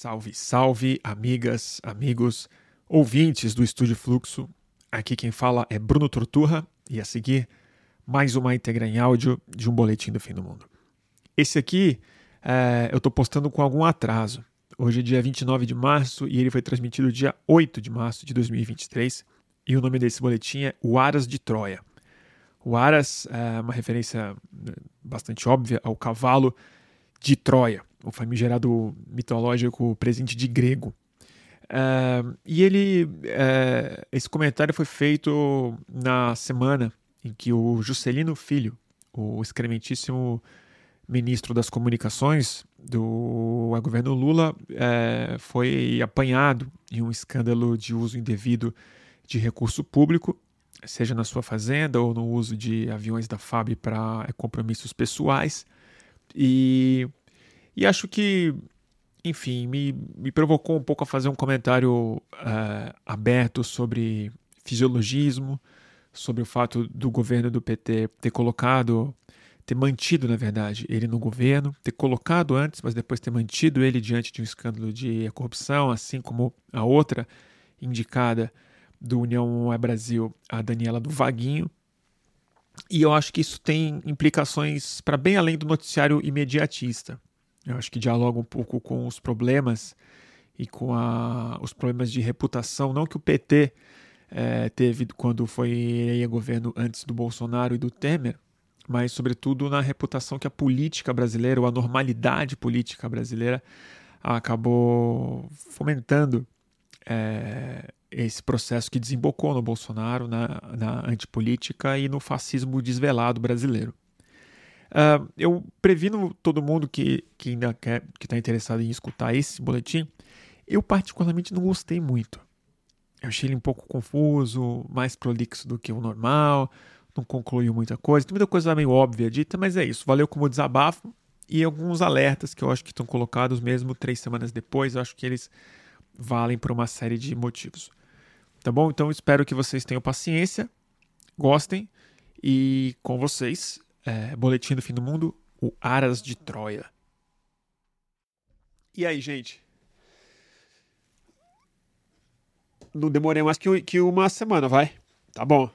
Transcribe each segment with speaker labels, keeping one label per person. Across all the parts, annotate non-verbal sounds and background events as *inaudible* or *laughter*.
Speaker 1: Salve, salve, amigas, amigos, ouvintes do Estúdio Fluxo. Aqui quem fala é Bruno Torturra e a seguir mais uma íntegra em áudio de um boletim do fim do mundo. Esse aqui é, eu estou postando com algum atraso. Hoje é dia 29 de março e ele foi transmitido dia 8 de março de 2023. E o nome desse boletim é O Aras de Troia. O Aras é uma referência né, bastante óbvia ao cavalo de Troia o famigerado mitológico presente de grego. Uh, e ele, uh, esse comentário foi feito na semana em que o Juscelino Filho, o excrementíssimo ministro das comunicações do governo Lula, uh, foi apanhado em um escândalo de uso indevido de recurso público, seja na sua fazenda ou no uso de aviões da FAB para compromissos pessoais. E e acho que, enfim, me, me provocou um pouco a fazer um comentário uh, aberto sobre fisiologismo, sobre o fato do governo do PT ter colocado, ter mantido, na verdade, ele no governo, ter colocado antes, mas depois ter mantido ele diante de um escândalo de corrupção, assim como a outra indicada do União é Brasil, a Daniela do Vaguinho. E eu acho que isso tem implicações para bem além do noticiário imediatista. Eu acho que dialoga um pouco com os problemas e com a, os problemas de reputação, não que o PT é, eh, teve quando foi a governo antes do Bolsonaro e do Temer, mas sobretudo na reputação que a política brasileira, ou a normalidade política brasileira, acabou fomentando é, esse processo que desembocou no Bolsonaro, na, na antipolítica e no fascismo desvelado brasileiro. Uh, eu previno todo mundo que, que ainda quer, que está interessado em escutar esse boletim. Eu particularmente não gostei muito. Eu achei ele um pouco confuso, mais prolixo do que o normal, não concluiu muita coisa. Tem muita coisa meio óbvia dita, mas é isso. Valeu como desabafo e alguns alertas que eu acho que estão colocados mesmo três semanas depois. Eu acho que eles valem por uma série de motivos. Tá bom? Então espero que vocês tenham paciência, gostem e com vocês é, Boletim do Fim do Mundo, o Aras de Troia. E aí, gente? Não demorei mais que, que uma semana, vai? Tá bom.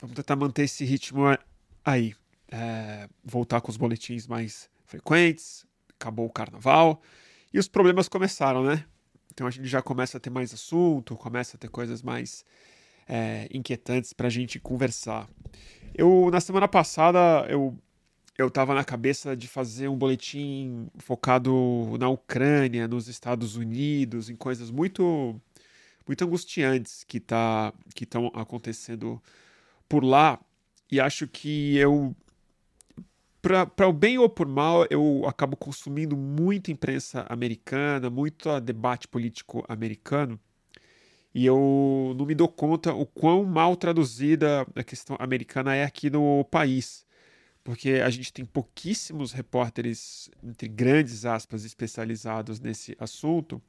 Speaker 1: Vamos tentar manter esse ritmo aí. É, voltar com os boletins mais frequentes. Acabou o carnaval. E os problemas começaram, né? Então a gente já começa a ter mais assunto, começa a ter coisas mais é, inquietantes para a gente conversar. Eu, na semana passada, eu, eu tava na cabeça de fazer um boletim focado na Ucrânia, nos Estados Unidos, em coisas muito muito angustiantes que tá que estão acontecendo por lá e acho que eu para o bem ou por mal eu acabo consumindo muita imprensa americana muito debate político americano e eu não me dou conta o quão mal traduzida a questão americana é aqui no país. Porque a gente tem pouquíssimos repórteres, entre grandes aspas, especializados nesse assunto,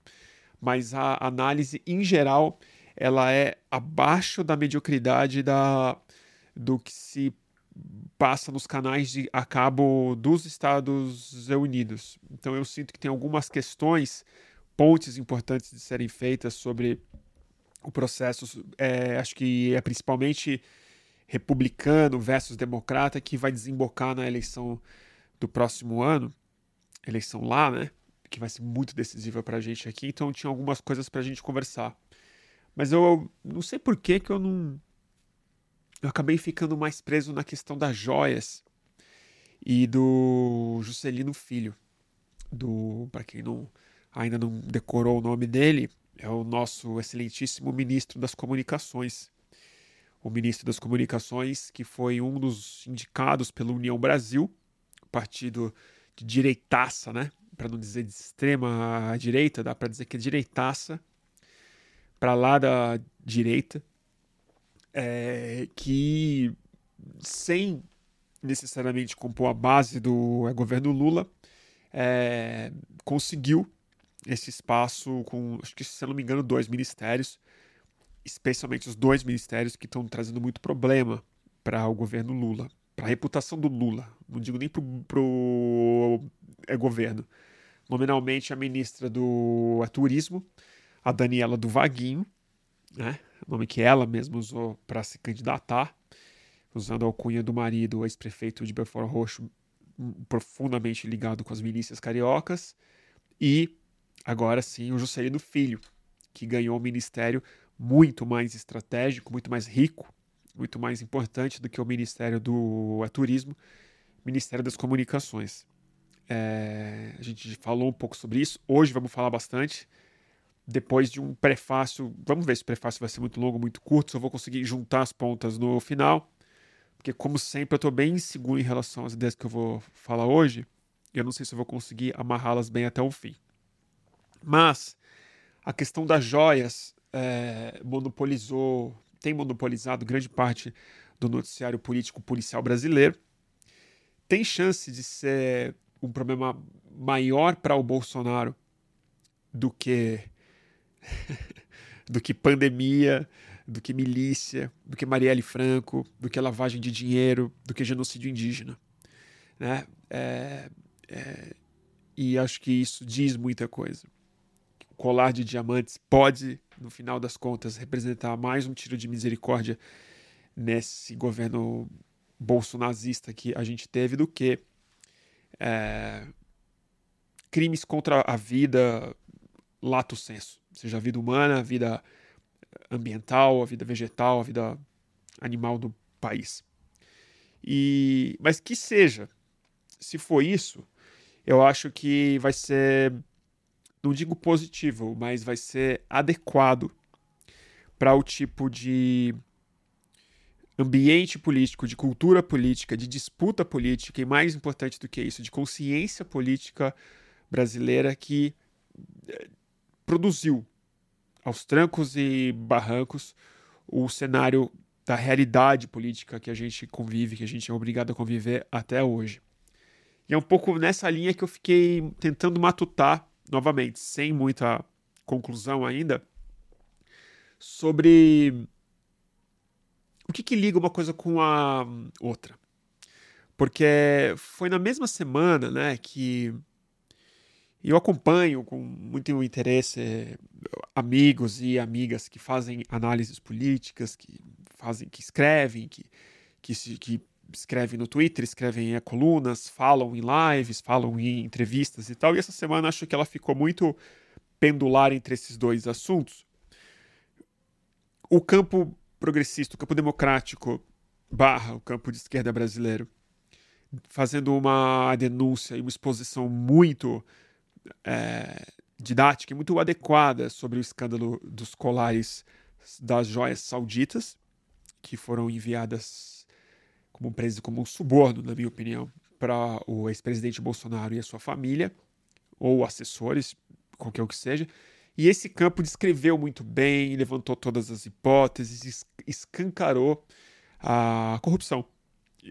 Speaker 1: mas a análise em geral ela é abaixo da mediocridade da, do que se passa nos canais de a cabo dos Estados Unidos. Então eu sinto que tem algumas questões, pontes importantes de serem feitas sobre o processo, é, acho que é principalmente republicano versus democrata que vai desembocar na eleição do próximo ano, eleição lá, né? Que vai ser muito decisiva para a gente aqui. Então tinha algumas coisas para a gente conversar. Mas eu não sei por que que eu não eu acabei ficando mais preso na questão das joias e do Juscelino Filho, do para quem não ainda não decorou o nome dele, é o nosso excelentíssimo ministro das Comunicações. O ministro das Comunicações, que foi um dos indicados pela União Brasil, partido de direitaça, né? Para não dizer de extrema direita, dá para dizer que é direitaça, para lá da direita, é, que sem necessariamente compor a base do é, governo Lula, é, conseguiu esse espaço com, acho que se eu não me engano, dois ministérios, especialmente os dois ministérios que estão trazendo muito problema para o governo Lula, para a reputação do Lula. Não digo nem para o é, governo, nominalmente a ministra do Turismo, a Daniela do Vaguinho, né? Nome que ela mesma usou para se candidatar, usando a alcunha do marido, ex-prefeito de Belfort Roxo, profundamente ligado com as milícias cariocas, e agora sim o Juscelino Filho, que ganhou um ministério muito mais estratégico, muito mais rico, muito mais importante do que o Ministério do Turismo, Ministério das Comunicações. É, a gente falou um pouco sobre isso, hoje vamos falar bastante. Depois de um prefácio, vamos ver se o prefácio vai ser muito longo, muito curto, se eu vou conseguir juntar as pontas no final, porque como sempre eu estou bem inseguro em relação às ideias que eu vou falar hoje, e eu não sei se eu vou conseguir amarrá-las bem até o fim. Mas a questão das joias é, monopolizou, tem monopolizado grande parte do noticiário político policial brasileiro. Tem chance de ser um problema maior para o Bolsonaro do que *laughs* do que pandemia, do que milícia, do que Marielle Franco, do que lavagem de dinheiro, do que genocídio indígena. Né? É, é, e acho que isso diz muita coisa. O colar de diamantes pode, no final das contas, representar mais um tiro de misericórdia nesse governo bolsonazista que a gente teve do que é, crimes contra a vida lato senso, seja a vida humana, a vida ambiental, a vida vegetal, a vida animal do país. E mas que seja, se for isso, eu acho que vai ser não digo positivo, mas vai ser adequado para o tipo de ambiente político, de cultura política, de disputa política e mais importante do que isso, de consciência política brasileira que eh, produziu aos trancos e barrancos o cenário da realidade política que a gente convive, que a gente é obrigado a conviver até hoje. E é um pouco nessa linha que eu fiquei tentando matutar, novamente, sem muita conclusão ainda, sobre o que, que liga uma coisa com a outra. Porque foi na mesma semana né, que eu acompanho com muito interesse amigos e amigas que fazem análises políticas, que fazem, que escrevem, que, que, que escrevem no Twitter, escrevem em colunas, falam em lives, falam em entrevistas e tal. E essa semana acho que ela ficou muito pendular entre esses dois assuntos. O campo progressista, o campo democrático barra o campo de esquerda brasileiro, fazendo uma denúncia e uma exposição muito é, didática e muito adequada sobre o escândalo dos colares das joias sauditas, que foram enviadas como um, como um suborno, na minha opinião, para o ex-presidente Bolsonaro e a sua família, ou assessores, qualquer o que seja. E esse campo descreveu muito bem, levantou todas as hipóteses, escancarou a corrupção,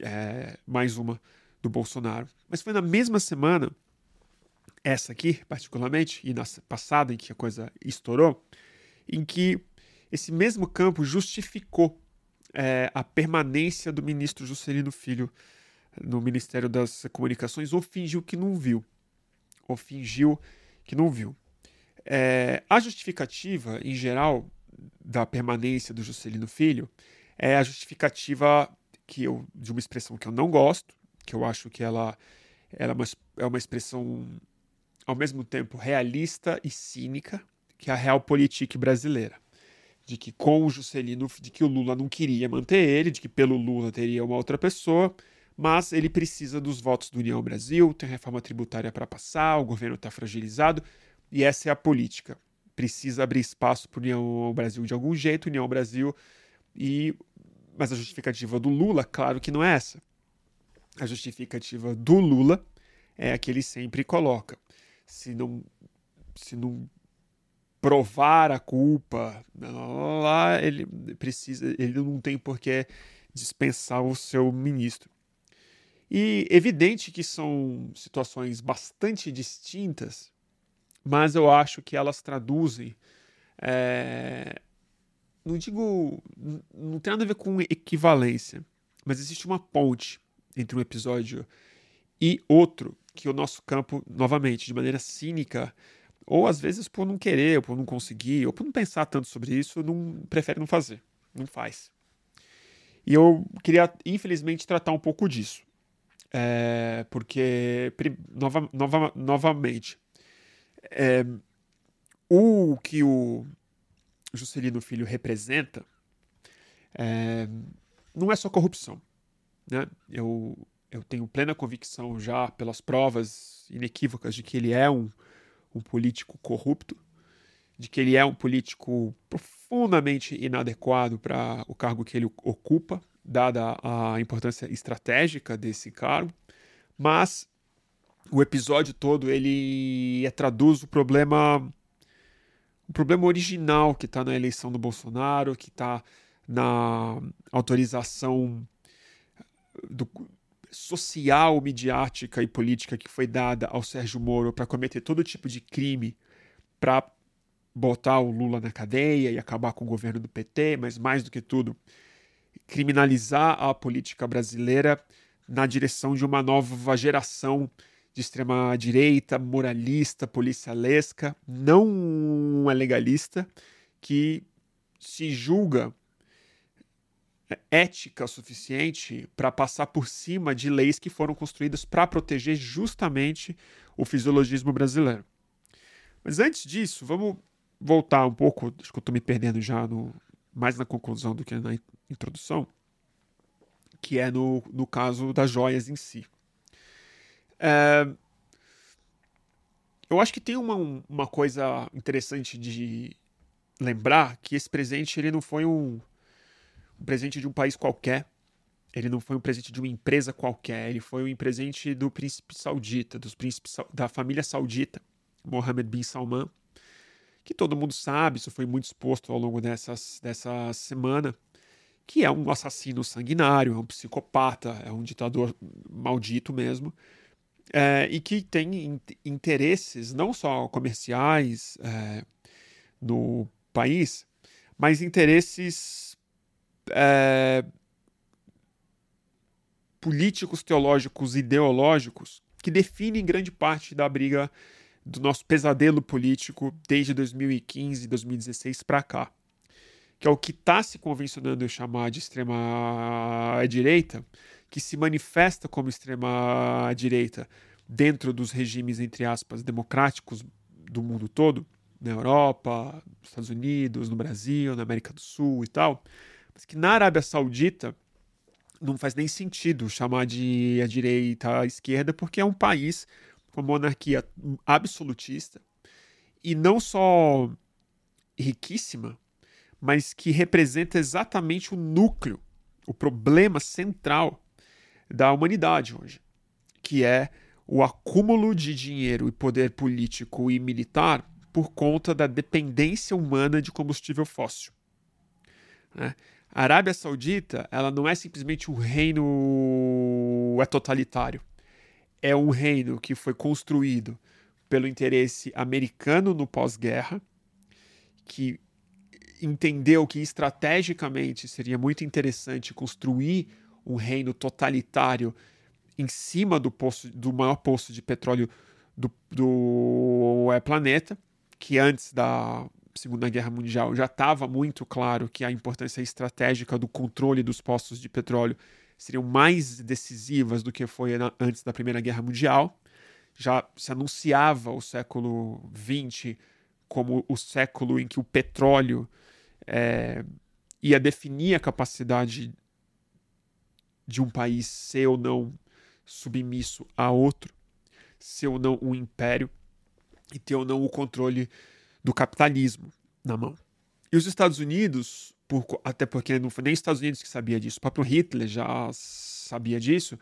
Speaker 1: é, mais uma do Bolsonaro. Mas foi na mesma semana essa aqui, particularmente, e na passada, em que a coisa estourou, em que esse mesmo campo justificou é, a permanência do ministro Juscelino Filho no Ministério das Comunicações, ou fingiu que não viu. Ou fingiu que não viu. É, a justificativa, em geral, da permanência do Juscelino Filho é a justificativa que eu, de uma expressão que eu não gosto, que eu acho que ela, ela é, uma, é uma expressão ao mesmo tempo realista e cínica, que é a realpolitik brasileira. De que com o Juscelino, de que o Lula não queria manter ele, de que pelo Lula teria uma outra pessoa, mas ele precisa dos votos do União Brasil, tem reforma tributária para passar, o governo está fragilizado, e essa é a política. Precisa abrir espaço para o União Brasil de algum jeito, União Brasil, e mas a justificativa do Lula, claro que não é essa. A justificativa do Lula é a que ele sempre coloca se não se não provar a culpa, lá ele precisa, ele não tem por que dispensar o seu ministro. E evidente que são situações bastante distintas, mas eu acho que elas traduzem. É, não digo. Não tem nada a ver com equivalência, mas existe uma ponte entre um episódio e outro que o nosso campo, novamente, de maneira cínica, ou às vezes por não querer, ou por não conseguir, ou por não pensar tanto sobre isso, não prefere não fazer, não faz. E eu queria, infelizmente, tratar um pouco disso. É, porque, nova, nova, novamente, é, o que o Juscelino Filho representa é, não é só corrupção. Né? Eu, eu tenho plena convicção já pelas provas inequívocas de que ele é um, um político corrupto, de que ele é um político profundamente inadequado para o cargo que ele ocupa, dada a importância estratégica desse cargo, mas o episódio todo ele traduz o problema o problema original que está na eleição do Bolsonaro, que está na autorização do, social, midiática e política que foi dada ao Sérgio Moro para cometer todo tipo de crime para botar o Lula na cadeia e acabar com o governo do PT, mas mais do que tudo, criminalizar a política brasileira na direção de uma nova geração de extrema direita, moralista, policialesca, não é legalista, que se julga ética suficiente para passar por cima de leis que foram construídas para proteger justamente o fisiologismo brasileiro. Mas antes disso, vamos voltar um pouco, acho que eu estou me perdendo já no, mais na conclusão do que na introdução, que é no, no caso das joias em si. É, eu acho que tem uma, uma coisa interessante de lembrar que esse presente ele não foi um, um presente de um país qualquer, ele não foi um presente de uma empresa qualquer, ele foi um presente do príncipe saudita, dos príncipes da família saudita, Mohammed bin Salman, que todo mundo sabe, isso foi muito exposto ao longo dessas, dessa semana, que é um assassino sanguinário, é um psicopata, é um ditador maldito mesmo, é, e que tem interesses não só comerciais é, no país, mas interesses é, políticos, teológicos, ideológicos que definem grande parte da briga do nosso pesadelo político desde 2015, 2016 para cá, que é o que está se convencionando chamar de extrema direita, que se manifesta como extrema direita dentro dos regimes entre aspas democráticos do mundo todo, na Europa, nos Estados Unidos, no Brasil, na América do Sul e tal, mas que na Arábia Saudita não faz nem sentido chamar de a direita a esquerda, porque é um país com monarquia absolutista e não só riquíssima, mas que representa exatamente o núcleo, o problema central da humanidade hoje, que é o acúmulo de dinheiro e poder político e militar por conta da dependência humana de combustível fóssil. Né? A Arábia Saudita, ela não é simplesmente um reino é totalitário. É um reino que foi construído pelo interesse americano no pós-guerra, que entendeu que estrategicamente seria muito interessante construir um reino totalitário em cima do poço do maior poço de petróleo do, do é, planeta, que antes da Segunda Guerra Mundial já estava muito claro que a importância estratégica do controle dos postos de petróleo seriam mais decisivas do que foi na, antes da Primeira Guerra Mundial. Já se anunciava o século XX como o século em que o petróleo é, ia definir a capacidade de um país ser ou não submisso a outro, ser ou não um império e ter ou não o controle do capitalismo na mão. E os Estados Unidos, por, até porque não foi nem os Estados Unidos que sabia disso, o próprio Hitler já sabia disso,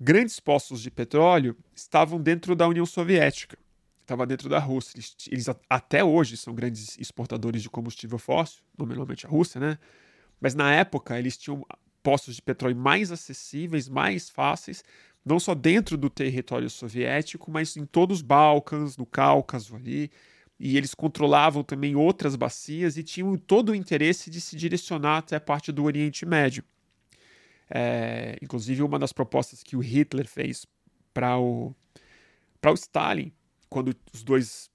Speaker 1: grandes postos de petróleo estavam dentro da União Soviética, estava dentro da Rússia. Eles, eles, até hoje são grandes exportadores de combustível fóssil, nominalmente a Rússia, né? Mas na época eles tinham postos de petróleo mais acessíveis, mais fáceis, não só dentro do território soviético, mas em todos os Balcãs, no Cáucaso ali e eles controlavam também outras bacias e tinham todo o interesse de se direcionar até a parte do Oriente Médio. É, inclusive, uma das propostas que o Hitler fez para o Para o Stalin, quando os dois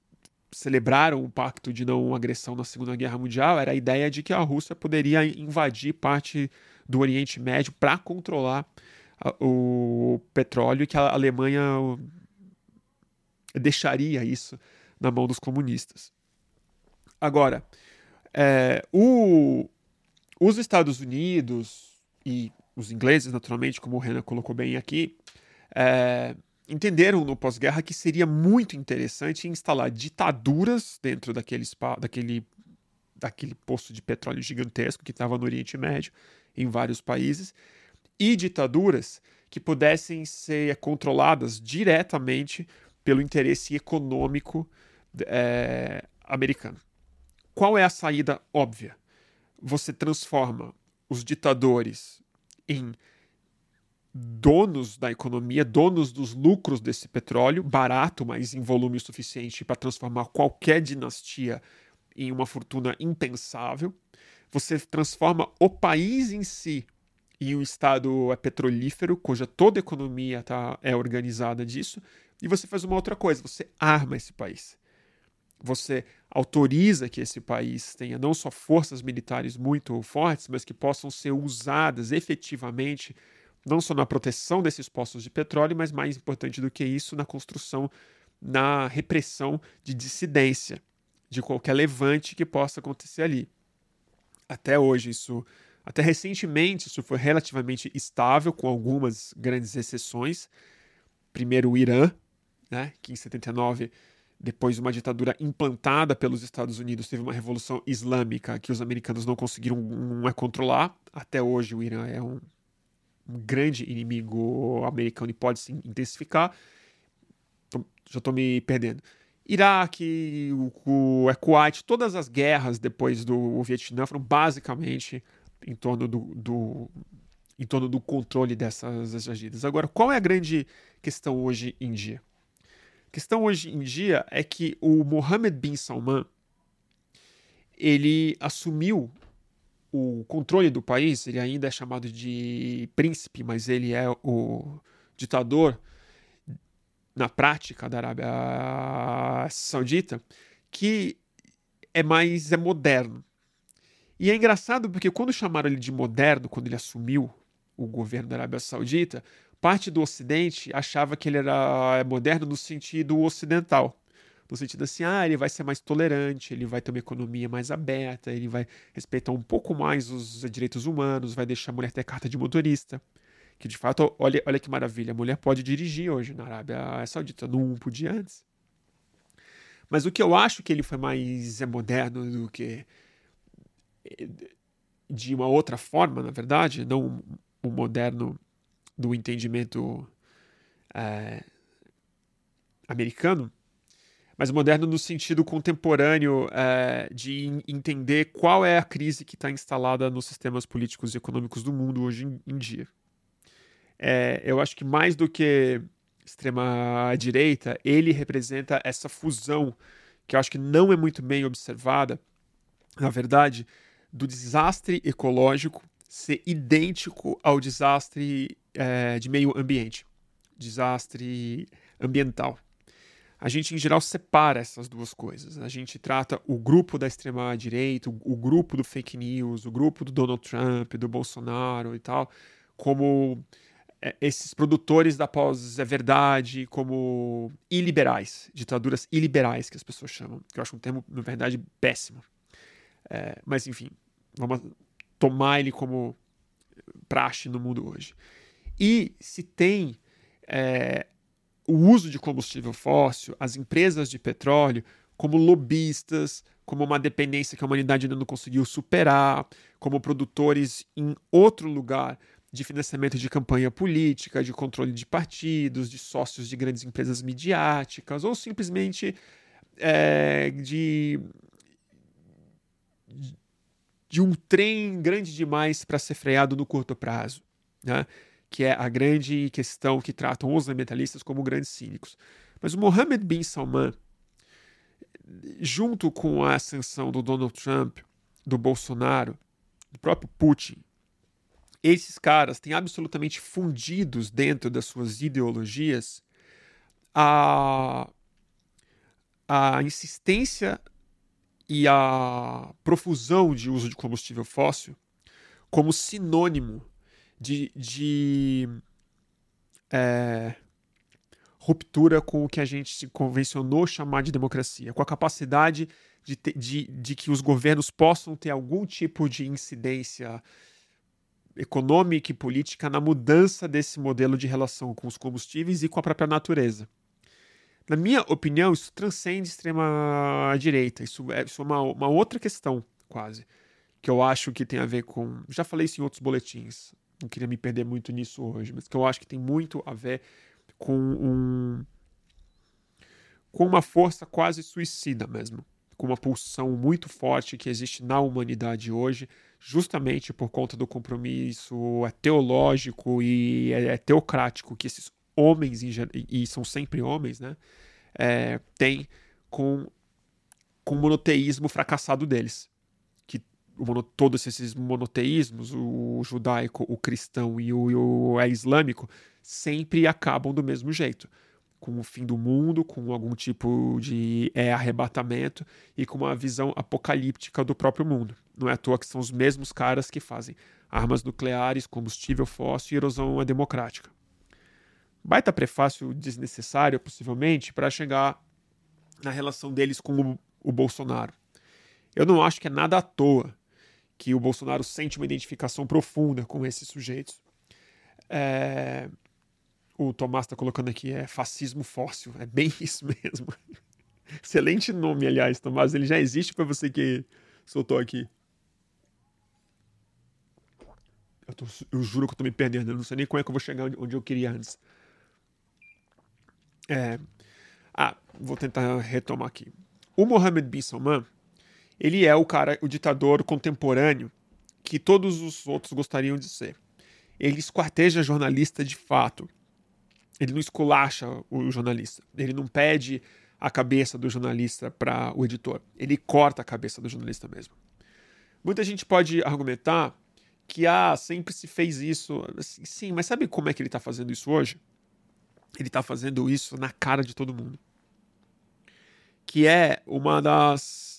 Speaker 1: celebraram o pacto de não agressão na Segunda Guerra Mundial, era a ideia de que a Rússia poderia invadir parte do Oriente Médio para controlar o petróleo que a Alemanha deixaria isso na mão dos comunistas. Agora, é, o, os Estados Unidos e os ingleses, naturalmente, como o Renan colocou bem aqui, é, entenderam no pós-guerra que seria muito interessante instalar ditaduras dentro daquele, daquele, daquele poço de petróleo gigantesco que estava no Oriente Médio, em vários países, e ditaduras que pudessem ser controladas diretamente pelo interesse econômico é, americano. Qual é a saída óbvia? Você transforma os ditadores em donos da economia, donos dos lucros desse petróleo, barato, mas em volume suficiente para transformar qualquer dinastia em uma fortuna impensável. Você transforma o país em si em um estado petrolífero, cuja toda a economia tá, é organizada disso, e você faz uma outra coisa, você arma esse país. Você autoriza que esse país tenha não só forças militares muito fortes, mas que possam ser usadas efetivamente, não só na proteção desses postos de petróleo, mas mais importante do que isso, na construção, na repressão de dissidência, de qualquer levante que possa acontecer ali. Até hoje, isso. Até recentemente, isso foi relativamente estável, com algumas grandes exceções. Primeiro, o Irã, né, que em 79, depois de uma ditadura implantada pelos Estados Unidos, teve uma revolução islâmica que os americanos não conseguiram é controlar. Até hoje, o Irã é um, um grande inimigo americano e pode se intensificar. Já estou me perdendo. Iraque, o, o é Kuwait, todas as guerras depois do Vietnã foram basicamente em torno do, do, em torno do controle dessas agidas. Agora, qual é a grande questão hoje em dia? Questão hoje em dia é que o Mohammed bin Salman ele assumiu o controle do país, ele ainda é chamado de príncipe, mas ele é o ditador na prática da Arábia Saudita, que é mais é moderno. E é engraçado porque quando chamaram ele de moderno, quando ele assumiu o governo da Arábia Saudita, parte do Ocidente achava que ele era é, moderno no sentido ocidental. No sentido assim, ah, ele vai ser mais tolerante, ele vai ter uma economia mais aberta, ele vai respeitar um pouco mais os direitos humanos, vai deixar a mulher ter carta de motorista. Que de fato, olha, olha que maravilha, a mulher pode dirigir hoje na Arábia Saudita, não podia antes. Mas o que eu acho que ele foi mais é, moderno do que eh, de uma outra forma, na verdade, não o moderno do entendimento é, americano, mas moderno no sentido contemporâneo é, de entender qual é a crise que está instalada nos sistemas políticos e econômicos do mundo hoje em, em dia. É, eu acho que mais do que extrema direita, ele representa essa fusão que eu acho que não é muito bem observada, na verdade, do desastre ecológico ser idêntico ao desastre é, de meio ambiente, desastre ambiental. A gente, em geral, separa essas duas coisas. A gente trata o grupo da extrema-direita, o grupo do fake news, o grupo do Donald Trump, do Bolsonaro e tal, como é, esses produtores da pós-verdade, como iliberais, ditaduras iliberais, que as pessoas chamam, que eu acho um termo, na verdade, péssimo. É, mas, enfim, vamos tomar ele como praxe no mundo hoje. E se tem é, o uso de combustível fóssil, as empresas de petróleo, como lobistas, como uma dependência que a humanidade ainda não conseguiu superar, como produtores em outro lugar de financiamento de campanha política, de controle de partidos, de sócios de grandes empresas midiáticas, ou simplesmente é, de, de um trem grande demais para ser freado no curto prazo. Né? Que é a grande questão que tratam os ambientalistas como grandes cínicos. Mas o Mohammed bin Salman, junto com a ascensão do Donald Trump, do Bolsonaro, do próprio Putin, esses caras têm absolutamente fundidos dentro das suas ideologias a, a insistência e a profusão de uso de combustível fóssil como sinônimo de, de é, ruptura com o que a gente se convencionou chamar de democracia, com a capacidade de, ter, de, de que os governos possam ter algum tipo de incidência econômica e política na mudança desse modelo de relação com os combustíveis e com a própria natureza. Na minha opinião, isso transcende extrema-direita. Isso é, isso é uma, uma outra questão, quase, que eu acho que tem a ver com. Já falei isso em outros boletins, não queria me perder muito nisso hoje, mas que eu acho que tem muito a ver com um. com uma força quase suicida mesmo. Com uma pulsão muito forte que existe na humanidade hoje, justamente por conta do compromisso teológico e é, teocrático que esses homens, e são sempre homens, né? É, tem com, com o monoteísmo fracassado deles. Que o, todos esses monoteísmos, o judaico, o cristão e o, o é islâmico, sempre acabam do mesmo jeito. Com o fim do mundo, com algum tipo de é, arrebatamento e com uma visão apocalíptica do próprio mundo. Não é à toa que são os mesmos caras que fazem armas nucleares, combustível fóssil e erosão democrática baita prefácio desnecessário, possivelmente, para chegar na relação deles com o, o, Bolsonaro. Eu não acho que é nada à toa que o Bolsonaro sente uma identificação profunda com esses sujeitos. É... O Tomás está colocando aqui, é fascismo fóssil. É bem *laughs* isso mesmo. Excelente nome, aliás, Tomás. Ele já existe para você que soltou aqui. Eu, tô, eu, juro que eu tô me perdendo. Eu não sei nem como é que eu vou chegar onde eu queria antes. É, ah, vou tentar retomar aqui. O Mohammed bin Salman, ele é o cara, o ditador contemporâneo que todos os outros gostariam de ser. Ele esquarteja jornalista de fato. Ele não esculacha o jornalista. Ele não pede a cabeça do jornalista para o editor. Ele corta a cabeça do jornalista mesmo. Muita gente pode argumentar que ah, sempre se fez isso. Sim, mas sabe como é que ele está fazendo isso hoje? ele está fazendo isso na cara de todo mundo. Que é uma das,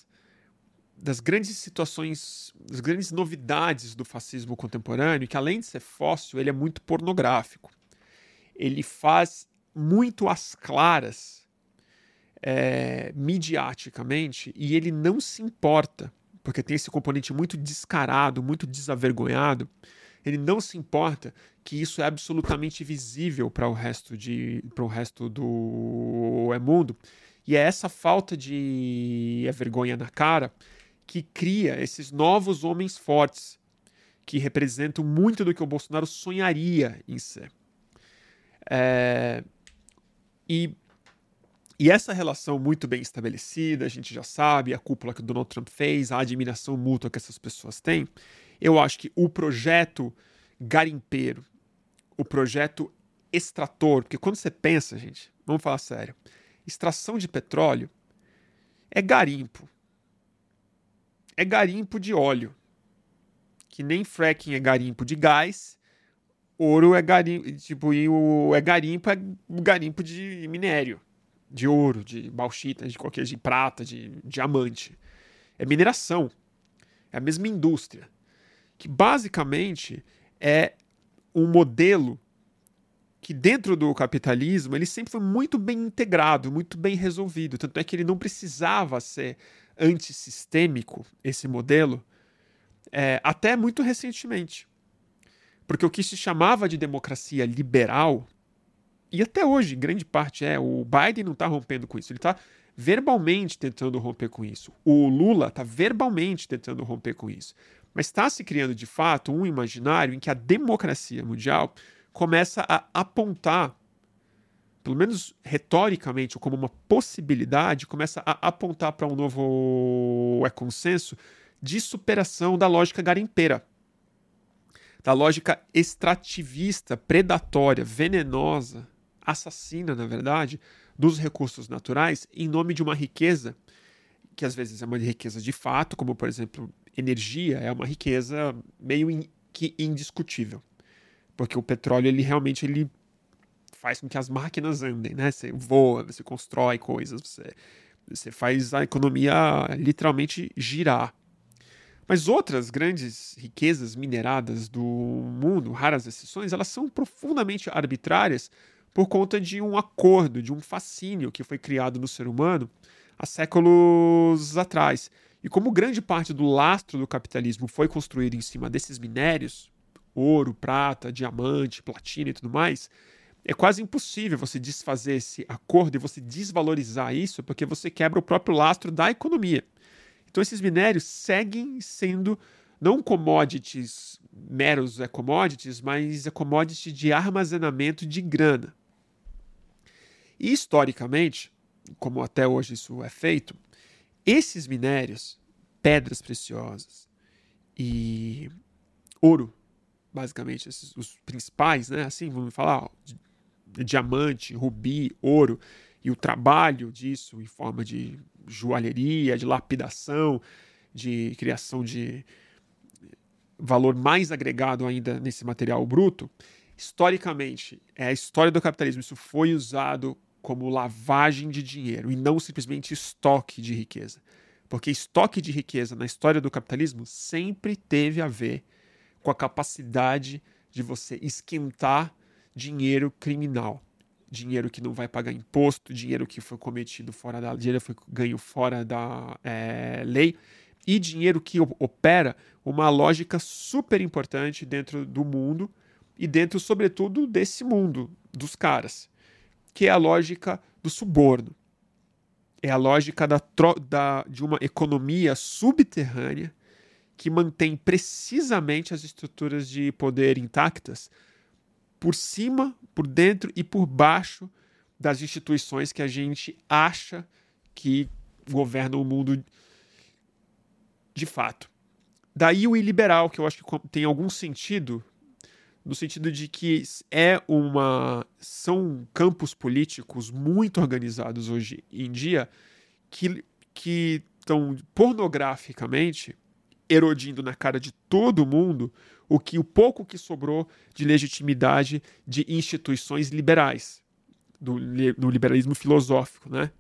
Speaker 1: das grandes situações, das grandes novidades do fascismo contemporâneo, que além de ser fóssil, ele é muito pornográfico. Ele faz muito às claras, é, midiaticamente, e ele não se importa, porque tem esse componente muito descarado, muito desavergonhado, ele não se importa que isso é absolutamente visível para o resto de para o resto do é mundo. E é essa falta de é vergonha na cara que cria esses novos homens fortes que representam muito do que o Bolsonaro sonharia em ser. É... E, e essa relação muito bem estabelecida, a gente já sabe, a cúpula que o Donald Trump fez, a admiração mútua que essas pessoas têm, eu acho que o projeto garimpeiro, o projeto extrator, porque quando você pensa, gente, vamos falar sério, extração de petróleo é garimpo. É garimpo de óleo. Que nem fracking é garimpo de gás, ouro é garimpo, tipo, e o é garimpo é garimpo de minério, de ouro, de bauxita, de qualquer de prata, de diamante. É mineração. É a mesma indústria que basicamente é um modelo que dentro do capitalismo ele sempre foi muito bem integrado, muito bem resolvido. Tanto é que ele não precisava ser antissistêmico, esse modelo, é, até muito recentemente. Porque o que se chamava de democracia liberal, e até hoje, grande parte é, o Biden não está rompendo com isso, ele está verbalmente tentando romper com isso. O Lula está verbalmente tentando romper com isso. Mas está se criando de fato um imaginário em que a democracia mundial começa a apontar, pelo menos retoricamente, ou como uma possibilidade, começa a apontar para um novo é, consenso de superação da lógica garimpeira, da lógica extrativista, predatória, venenosa, assassina, na verdade, dos recursos naturais em nome de uma riqueza que às vezes é uma riqueza de fato, como por exemplo energia é uma riqueza meio in, que indiscutível. Porque o petróleo, ele realmente ele faz com que as máquinas andem, né? Você voa, você constrói coisas, você, você faz a economia literalmente girar. Mas outras grandes riquezas mineradas do mundo, raras exceções, elas são profundamente arbitrárias por conta de um acordo, de um fascínio que foi criado no ser humano há séculos atrás. E como grande parte do lastro do capitalismo foi construído em cima desses minérios, ouro, prata, diamante, platina e tudo mais, é quase impossível você desfazer esse acordo e você desvalorizar isso, porque você quebra o próprio lastro da economia. Então esses minérios seguem sendo não commodities, meros é commodities, mas é commodity de armazenamento de grana. E historicamente, como até hoje isso é feito, esses minérios, pedras preciosas e ouro, basicamente, esses, os principais, né? Assim, vamos falar, ó, diamante, rubi, ouro, e o trabalho disso em forma de joalheria, de lapidação, de criação de valor mais agregado ainda nesse material bruto, historicamente, é a história do capitalismo, isso foi usado como lavagem de dinheiro e não simplesmente estoque de riqueza. Porque estoque de riqueza na história do capitalismo sempre teve a ver com a capacidade de você esquentar dinheiro criminal. Dinheiro que não vai pagar imposto, dinheiro que foi cometido fora da dinheiro foi ganho fora da é, lei e dinheiro que opera uma lógica super importante dentro do mundo e dentro, sobretudo, desse mundo dos caras que é a lógica do suborno. É a lógica da, da, de uma economia subterrânea que mantém precisamente as estruturas de poder intactas por cima, por dentro e por baixo das instituições que a gente acha que governam o mundo de fato. Daí o iliberal, que eu acho que tem algum sentido no sentido de que é uma são campos políticos muito organizados hoje em dia que que estão pornograficamente erodindo na cara de todo mundo o que o pouco que sobrou de legitimidade de instituições liberais do, no liberalismo filosófico, né?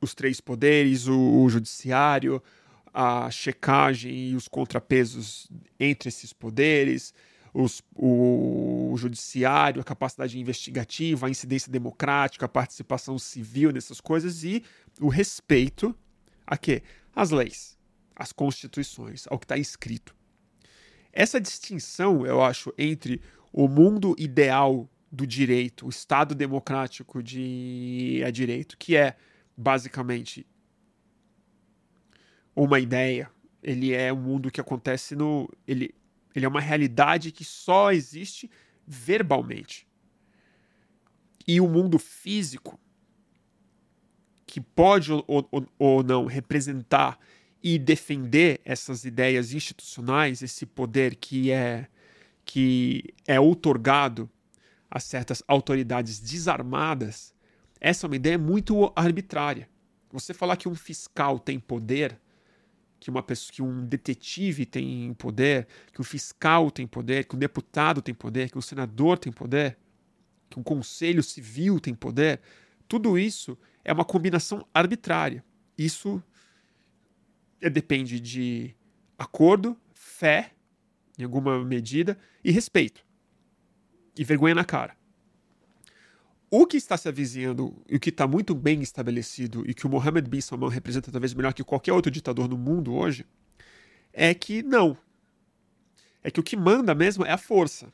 Speaker 1: Os três poderes, o, o judiciário, a checagem e os contrapesos entre esses poderes, os, o, o judiciário, a capacidade investigativa, a incidência democrática, a participação civil nessas coisas e o respeito a quê? As leis, as constituições, ao que está escrito. Essa distinção, eu acho, entre o mundo ideal do direito, o Estado democrático de é direito, que é basicamente uma ideia, ele é um mundo que acontece no. Ele, ele é uma realidade que só existe verbalmente. E o mundo físico, que pode ou, ou, ou não representar e defender essas ideias institucionais, esse poder que é que é outorgado a certas autoridades desarmadas, essa é uma ideia muito arbitrária. Você falar que um fiscal tem poder que uma pessoa, que um detetive tem poder, que o fiscal tem poder, que o deputado tem poder, que o senador tem poder, que um conselho civil tem poder, tudo isso é uma combinação arbitrária. Isso depende de acordo, fé, em alguma medida, e respeito. E vergonha na cara. O que está se avizinhando e o que está muito bem estabelecido e que o Mohammed bin Salman representa talvez melhor que qualquer outro ditador no mundo hoje é que não. É que o que manda mesmo é a força.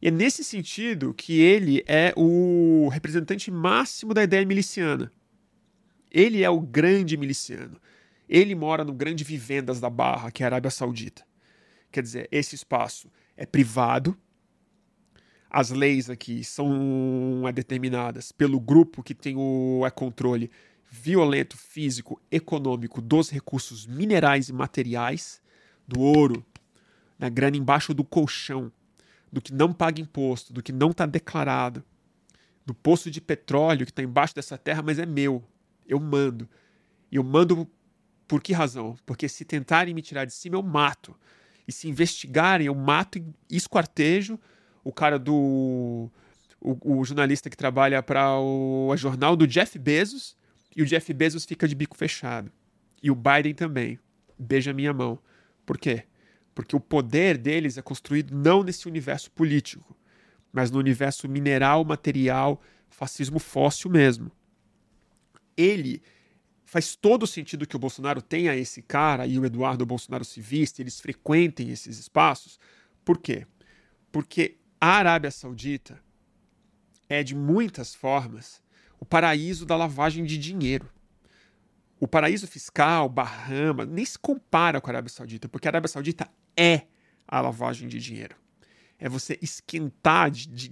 Speaker 1: E é nesse sentido que ele é o representante máximo da ideia miliciana. Ele é o grande miliciano. Ele mora no grande vivendas da Barra, que é a Arábia Saudita. Quer dizer, esse espaço é privado, as leis aqui são determinadas pelo grupo que tem o é controle violento, físico, econômico dos recursos minerais e materiais, do ouro, da grana embaixo do colchão, do que não paga imposto, do que não está declarado, do poço de petróleo que está embaixo dessa terra, mas é meu. Eu mando. E eu mando por que razão? Porque se tentarem me tirar de cima, eu mato. E se investigarem, eu mato e esquartejo o cara do o, o jornalista que trabalha para o jornal do Jeff Bezos, e o Jeff Bezos fica de bico fechado. E o Biden também. Beija minha mão. Por quê? Porque o poder deles é construído não nesse universo político, mas no universo mineral, material, fascismo fóssil mesmo. Ele faz todo sentido que o Bolsonaro tenha esse cara e o Eduardo Bolsonaro se viste, eles frequentem esses espaços. Por quê? Porque a Arábia Saudita é, de muitas formas, o paraíso da lavagem de dinheiro. O paraíso fiscal, Bahama, nem se compara com a Arábia Saudita, porque a Arábia Saudita é a lavagem de dinheiro. É você esquentar de, de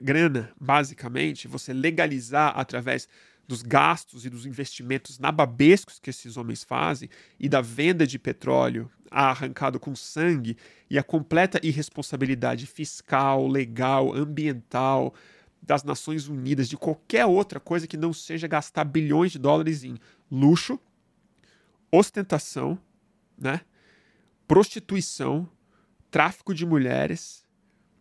Speaker 1: grana, basicamente, você legalizar através dos gastos e dos investimentos nababescos que esses homens fazem e da venda de petróleo arrancado com sangue e a completa irresponsabilidade fiscal, legal, ambiental das Nações Unidas, de qualquer outra coisa que não seja gastar bilhões de dólares em luxo, ostentação, né? prostituição, tráfico de mulheres,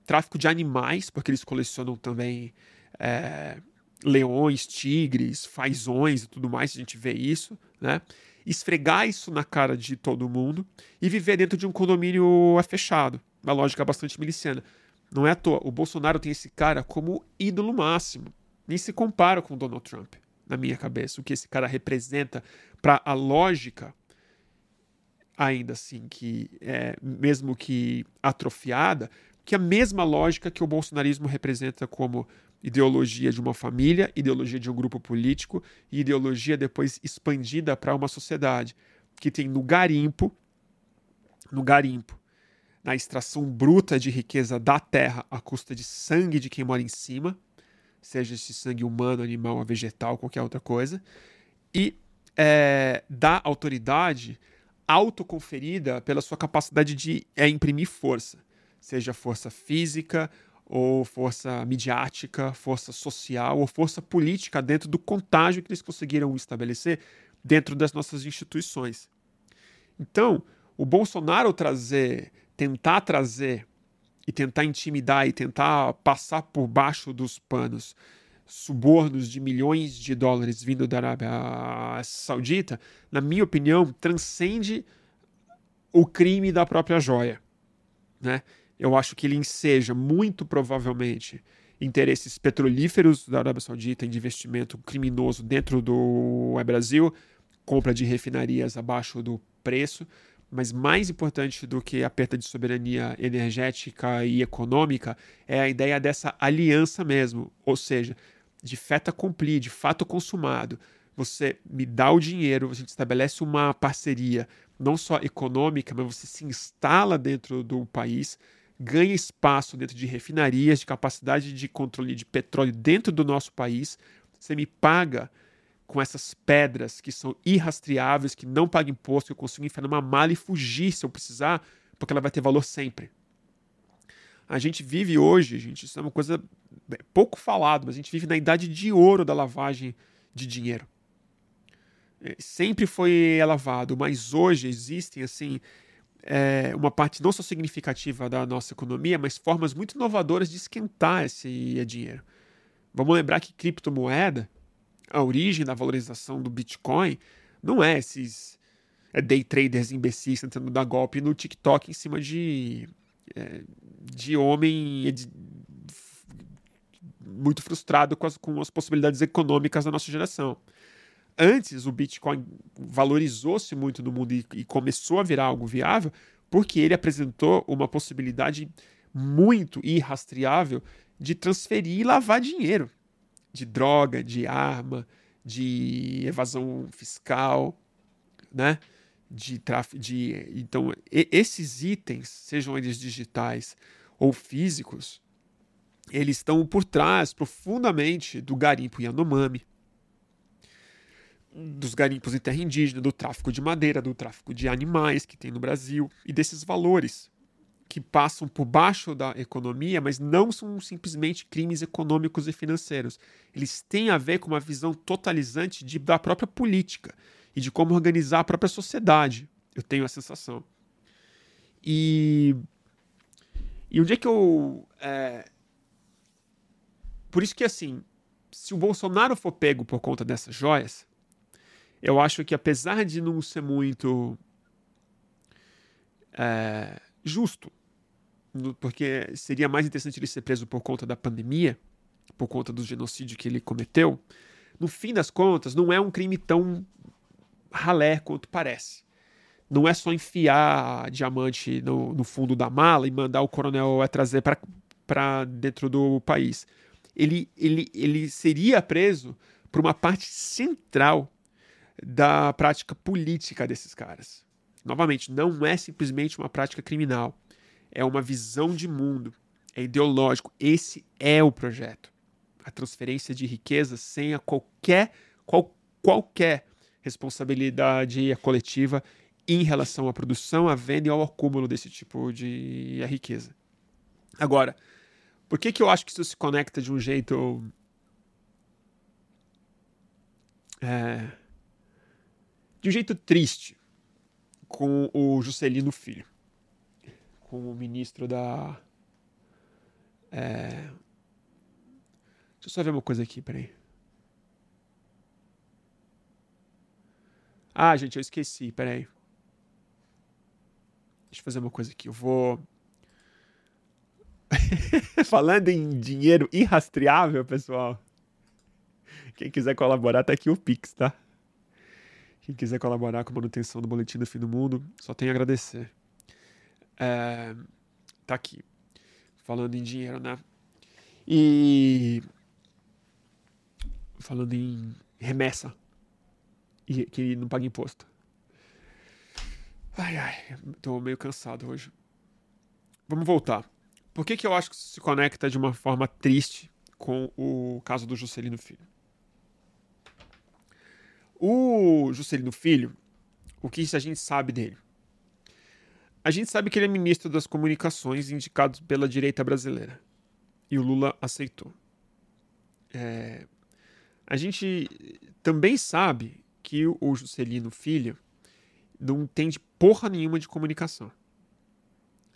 Speaker 1: tráfico de animais, porque eles colecionam também é, leões, tigres, fazões e tudo mais, a gente vê isso, né? Esfregar isso na cara de todo mundo e viver dentro de um condomínio fechado, uma lógica bastante miliciana. Não é à toa, o Bolsonaro tem esse cara como ídolo máximo. Nem se compara com o Donald Trump, na minha cabeça, o que esse cara representa para a lógica ainda assim que é, mesmo que atrofiada, que é a mesma lógica que o bolsonarismo representa como ideologia de uma família, ideologia de um grupo político e ideologia depois expandida para uma sociedade que tem no garimpo, no garimpo, na extração bruta de riqueza da terra à custa de sangue de quem mora em cima, seja esse sangue humano, animal, vegetal, qualquer outra coisa, e é, da autoridade autoconferida pela sua capacidade de é, imprimir força, seja força física ou força midiática, força social ou força política dentro do contágio que eles conseguiram estabelecer dentro das nossas instituições. Então, o Bolsonaro trazer, tentar trazer e tentar intimidar e tentar passar por baixo dos panos subornos de milhões de dólares vindo da Arábia Saudita, na minha opinião, transcende o crime da própria joia, né? Eu acho que ele enseja muito provavelmente interesses petrolíferos da Arábia Saudita de investimento criminoso dentro do Brasil, compra de refinarias abaixo do preço, mas mais importante do que a perda de soberania energética e econômica é a ideia dessa aliança mesmo, ou seja, de feta accompli, de fato consumado. Você me dá o dinheiro, gente estabelece uma parceria, não só econômica, mas você se instala dentro do país, ganha espaço dentro de refinarias, de capacidade de controle de petróleo dentro do nosso país. Você me paga com essas pedras que são irrastreáveis, que não pagam imposto, que eu consigo enfiar numa mala e fugir se eu precisar, porque ela vai ter valor sempre. A gente vive hoje, gente, isso é uma coisa pouco falado, mas a gente vive na idade de ouro da lavagem de dinheiro. É, sempre foi lavado, mas hoje existem assim é, uma parte não só significativa da nossa economia, mas formas muito inovadoras de esquentar esse dinheiro. Vamos lembrar que criptomoeda, a origem da valorização do Bitcoin, não é esses é, day traders imbecis tentando dar golpe no TikTok em cima de, é, de homem de, muito frustrado com as, com as possibilidades econômicas da nossa geração. Antes, o Bitcoin valorizou-se muito no mundo e, e começou a virar algo viável porque ele apresentou uma possibilidade muito irrastreável de transferir e lavar dinheiro de droga, de arma, de evasão fiscal, né? De tráfico, de então esses itens, sejam eles digitais ou físicos, eles estão por trás profundamente do garimpo Yanomami, dos garimpos em terra indígena, do tráfico de madeira, do tráfico de animais que tem no Brasil e desses valores que passam por baixo da economia, mas não são simplesmente crimes econômicos e financeiros. Eles têm a ver com uma visão totalizante de, da própria política e de como organizar a própria sociedade. Eu tenho a sensação. E, e onde é que eu é, por isso que, assim, se o Bolsonaro for pego por conta dessas joias, eu acho que apesar de não ser muito é, justo, porque seria mais interessante ele ser preso por conta da pandemia, por conta do genocídio que ele cometeu, no fim das contas, não é um crime tão ralé quanto parece. Não é só enfiar diamante no, no fundo da mala e mandar o coronel trazer para dentro do país ele, ele, ele seria preso por uma parte central da prática política desses caras. Novamente, não é simplesmente uma prática criminal, é uma visão de mundo, é ideológico. Esse é o projeto. A transferência de riqueza sem a qualquer, qual, qualquer responsabilidade coletiva em relação à produção, à venda e ao acúmulo desse tipo de riqueza. Agora, por que, que eu acho que isso se conecta de um jeito. É, de um jeito triste com o Juscelino Filho, com o ministro da. É, deixa eu só ver uma coisa aqui, peraí. Ah, gente, eu esqueci, peraí. Deixa eu fazer uma coisa aqui. Eu vou *laughs* Falando em dinheiro irrastreável, pessoal. Quem quiser colaborar, tá aqui o Pix, tá? Quem quiser colaborar com a manutenção do Boletim do Fim do Mundo, só tem a agradecer. É, tá aqui. Falando em dinheiro, né? E. Falando em remessa. E que não paga imposto. Ai, ai, tô meio cansado hoje. Vamos voltar. Por que, que eu acho que isso se conecta de uma forma triste com o caso do Juscelino Filho? O Juscelino Filho, o que a gente sabe dele? A gente sabe que ele é ministro das comunicações indicado pela direita brasileira. E o Lula aceitou. É... A gente também sabe que o Juscelino Filho não entende porra nenhuma de comunicação.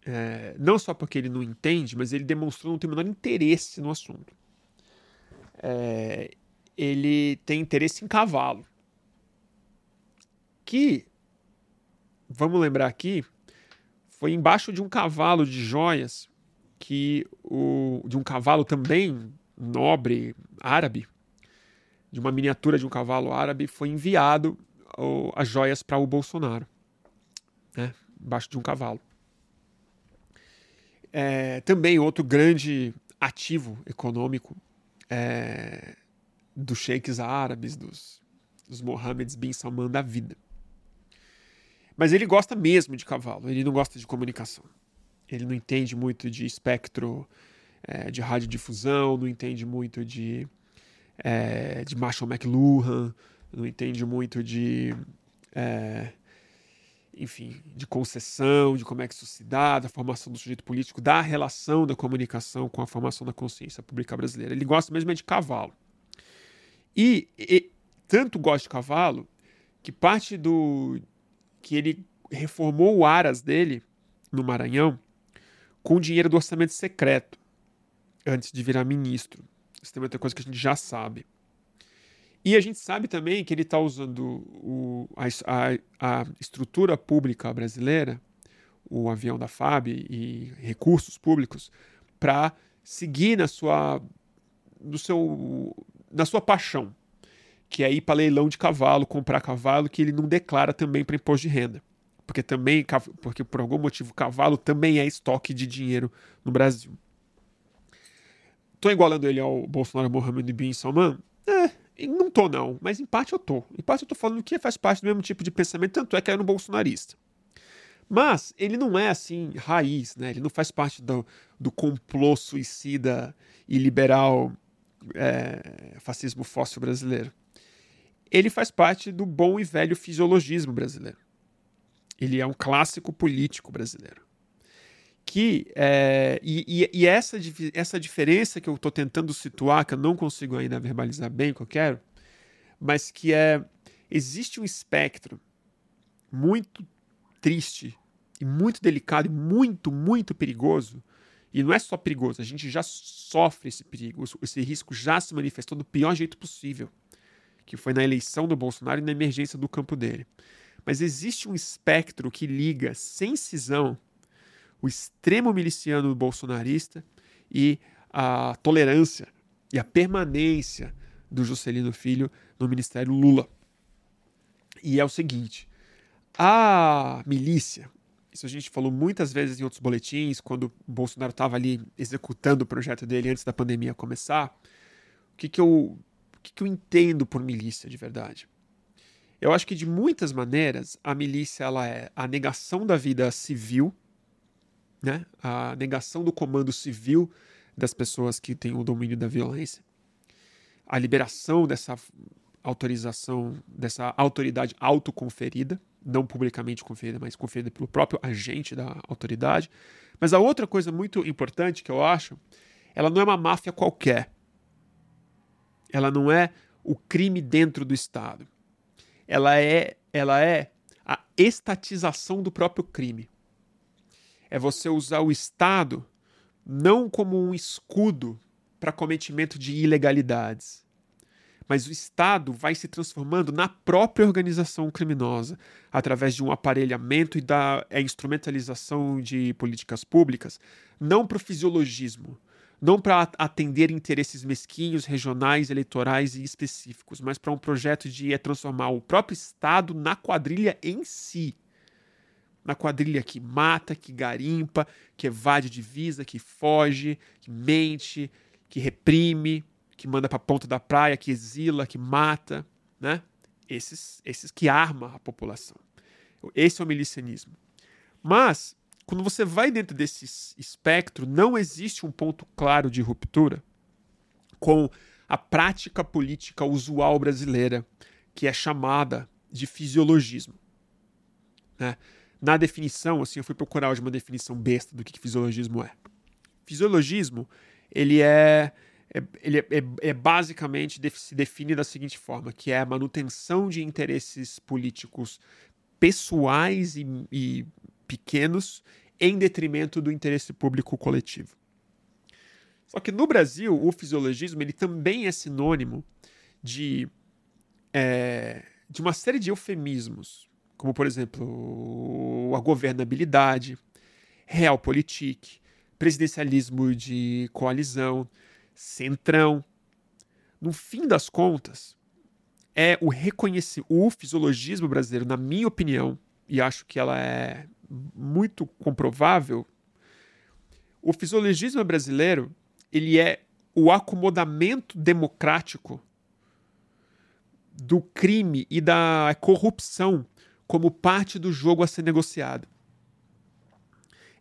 Speaker 1: É, não só porque ele não entende, mas ele demonstrou não ter o menor interesse no assunto. É, ele tem interesse em cavalo. Que, vamos lembrar aqui, foi embaixo de um cavalo de joias, que o, de um cavalo também nobre árabe, de uma miniatura de um cavalo árabe, foi enviado o, as joias para o Bolsonaro, né, embaixo de um cavalo. É, também outro grande ativo econômico é, dos sheiks árabes, dos, dos Mohammeds bin Salman da vida. Mas ele gosta mesmo de cavalo, ele não gosta de comunicação. Ele não entende muito de espectro é, de radiodifusão, não entende muito de, é, de Marshall McLuhan, não entende muito de é, enfim, de concessão, de como é que isso se dá, da formação do sujeito político, da relação da comunicação com a formação da consciência pública brasileira. Ele gosta mesmo é de cavalo. E, e tanto gosta de cavalo que parte do que ele reformou o aras dele no Maranhão com dinheiro do orçamento secreto antes de virar ministro. Isso tem outra coisa que a gente já sabe. E a gente sabe também que ele está usando o, a, a, a, estrutura pública brasileira, o avião da FAB e recursos públicos, para seguir na sua, no seu, na sua paixão, que é ir para leilão de cavalo, comprar cavalo que ele não declara também para imposto de renda. Porque também, porque por algum motivo, cavalo também é estoque de dinheiro no Brasil. Estou igualando ele ao Bolsonaro Mohamed Bin Salman? É, não tô, não, mas em parte eu tô. Em parte eu tô falando que faz parte do mesmo tipo de pensamento, tanto é que era um bolsonarista. Mas ele não é assim, raiz, né? Ele não faz parte do, do complô suicida e liberal é, fascismo fóssil brasileiro. Ele faz parte do bom e velho fisiologismo brasileiro. Ele é um clássico político brasileiro. Que, é, e, e, e essa, essa diferença que eu estou tentando situar, que eu não consigo ainda verbalizar bem que eu quero, mas que é. Existe um espectro muito triste e muito delicado e muito, muito perigoso E não é só perigoso, a gente já sofre esse perigo, esse risco já se manifestou do pior jeito possível, que foi na eleição do Bolsonaro e na emergência do campo dele. Mas existe um espectro que liga sem cisão o extremo miliciano bolsonarista e a tolerância e a permanência do Juscelino Filho no Ministério Lula. E é o seguinte: a milícia, isso a gente falou muitas vezes em outros boletins, quando o Bolsonaro estava ali executando o projeto dele antes da pandemia começar. O que, que, eu, o que, que eu entendo por milícia de verdade? Eu acho que de muitas maneiras a milícia ela é a negação da vida civil, né? a negação do comando civil das pessoas que têm o domínio da violência, a liberação dessa autorização, dessa autoridade autoconferida, não publicamente conferida, mas conferida pelo próprio agente da autoridade. Mas a outra coisa muito importante que eu acho, ela não é uma máfia qualquer. Ela não é o crime dentro do Estado. Ela é, ela é a estatização do próprio crime. É você usar o Estado não como um escudo para cometimento de ilegalidades, mas o Estado vai se transformando na própria organização criminosa, através de um aparelhamento e da é, instrumentalização de políticas públicas, não para o fisiologismo, não para atender interesses mesquinhos, regionais, eleitorais e específicos, mas para um projeto de é, transformar o próprio Estado na quadrilha em si. Na quadrilha que mata, que garimpa, que evade divisa, que foge, que mente, que reprime, que manda para a ponta da praia, que exila, que mata, né? Esses, esses que arma a população. Esse é o milicianismo. Mas, quando você vai dentro desse espectro, não existe um ponto claro de ruptura com a prática política usual brasileira, que é chamada de fisiologismo. Né? Na definição, assim, eu fui procurar hoje uma definição besta do que, que fisiologismo é. Fisiologismo, ele é é, ele é, é, é basicamente se define da seguinte forma, que é a manutenção de interesses políticos pessoais e, e pequenos em detrimento do interesse público coletivo. Só que no Brasil, o fisiologismo ele também é sinônimo de, é, de uma série de eufemismos, como, por exemplo, a governabilidade, realpolitik, presidencialismo de coalizão, centrão. No fim das contas, é o reconhecer o fisiologismo brasileiro, na minha opinião, e acho que ela é muito comprovável. O fisiologismo brasileiro, ele é o acomodamento democrático do crime e da corrupção como parte do jogo a ser negociado.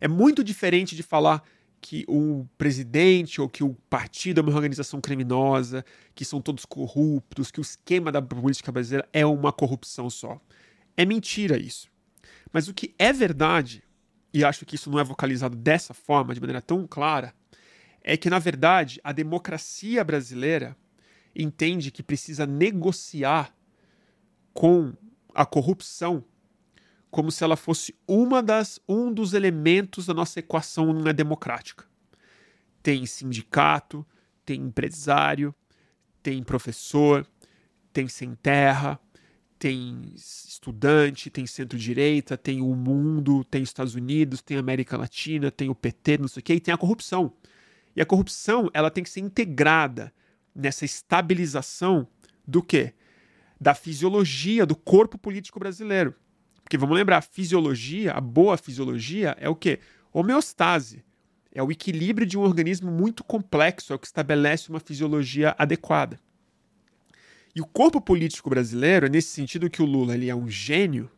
Speaker 1: É muito diferente de falar que o presidente ou que o partido é uma organização criminosa, que são todos corruptos, que o esquema da política brasileira é uma corrupção só. É mentira isso. Mas o que é verdade, e acho que isso não é vocalizado dessa forma, de maneira tão clara, é que, na verdade, a democracia brasileira entende que precisa negociar com a corrupção como se ela fosse uma das, um dos elementos da nossa equação é democrática. Tem sindicato, tem empresário, tem professor, tem sem terra, tem estudante, tem centro-direita, tem o mundo, tem Estados Unidos, tem América Latina, tem o PT, não sei o quê, e tem a corrupção. E a corrupção ela tem que ser integrada nessa estabilização do quê? Da fisiologia do corpo político brasileiro. Porque vamos lembrar, a fisiologia, a boa fisiologia é o quê? Homeostase. É o equilíbrio de um organismo muito complexo, é o que estabelece uma fisiologia adequada. E o corpo político brasileiro é nesse sentido que o Lula ele é um gênio,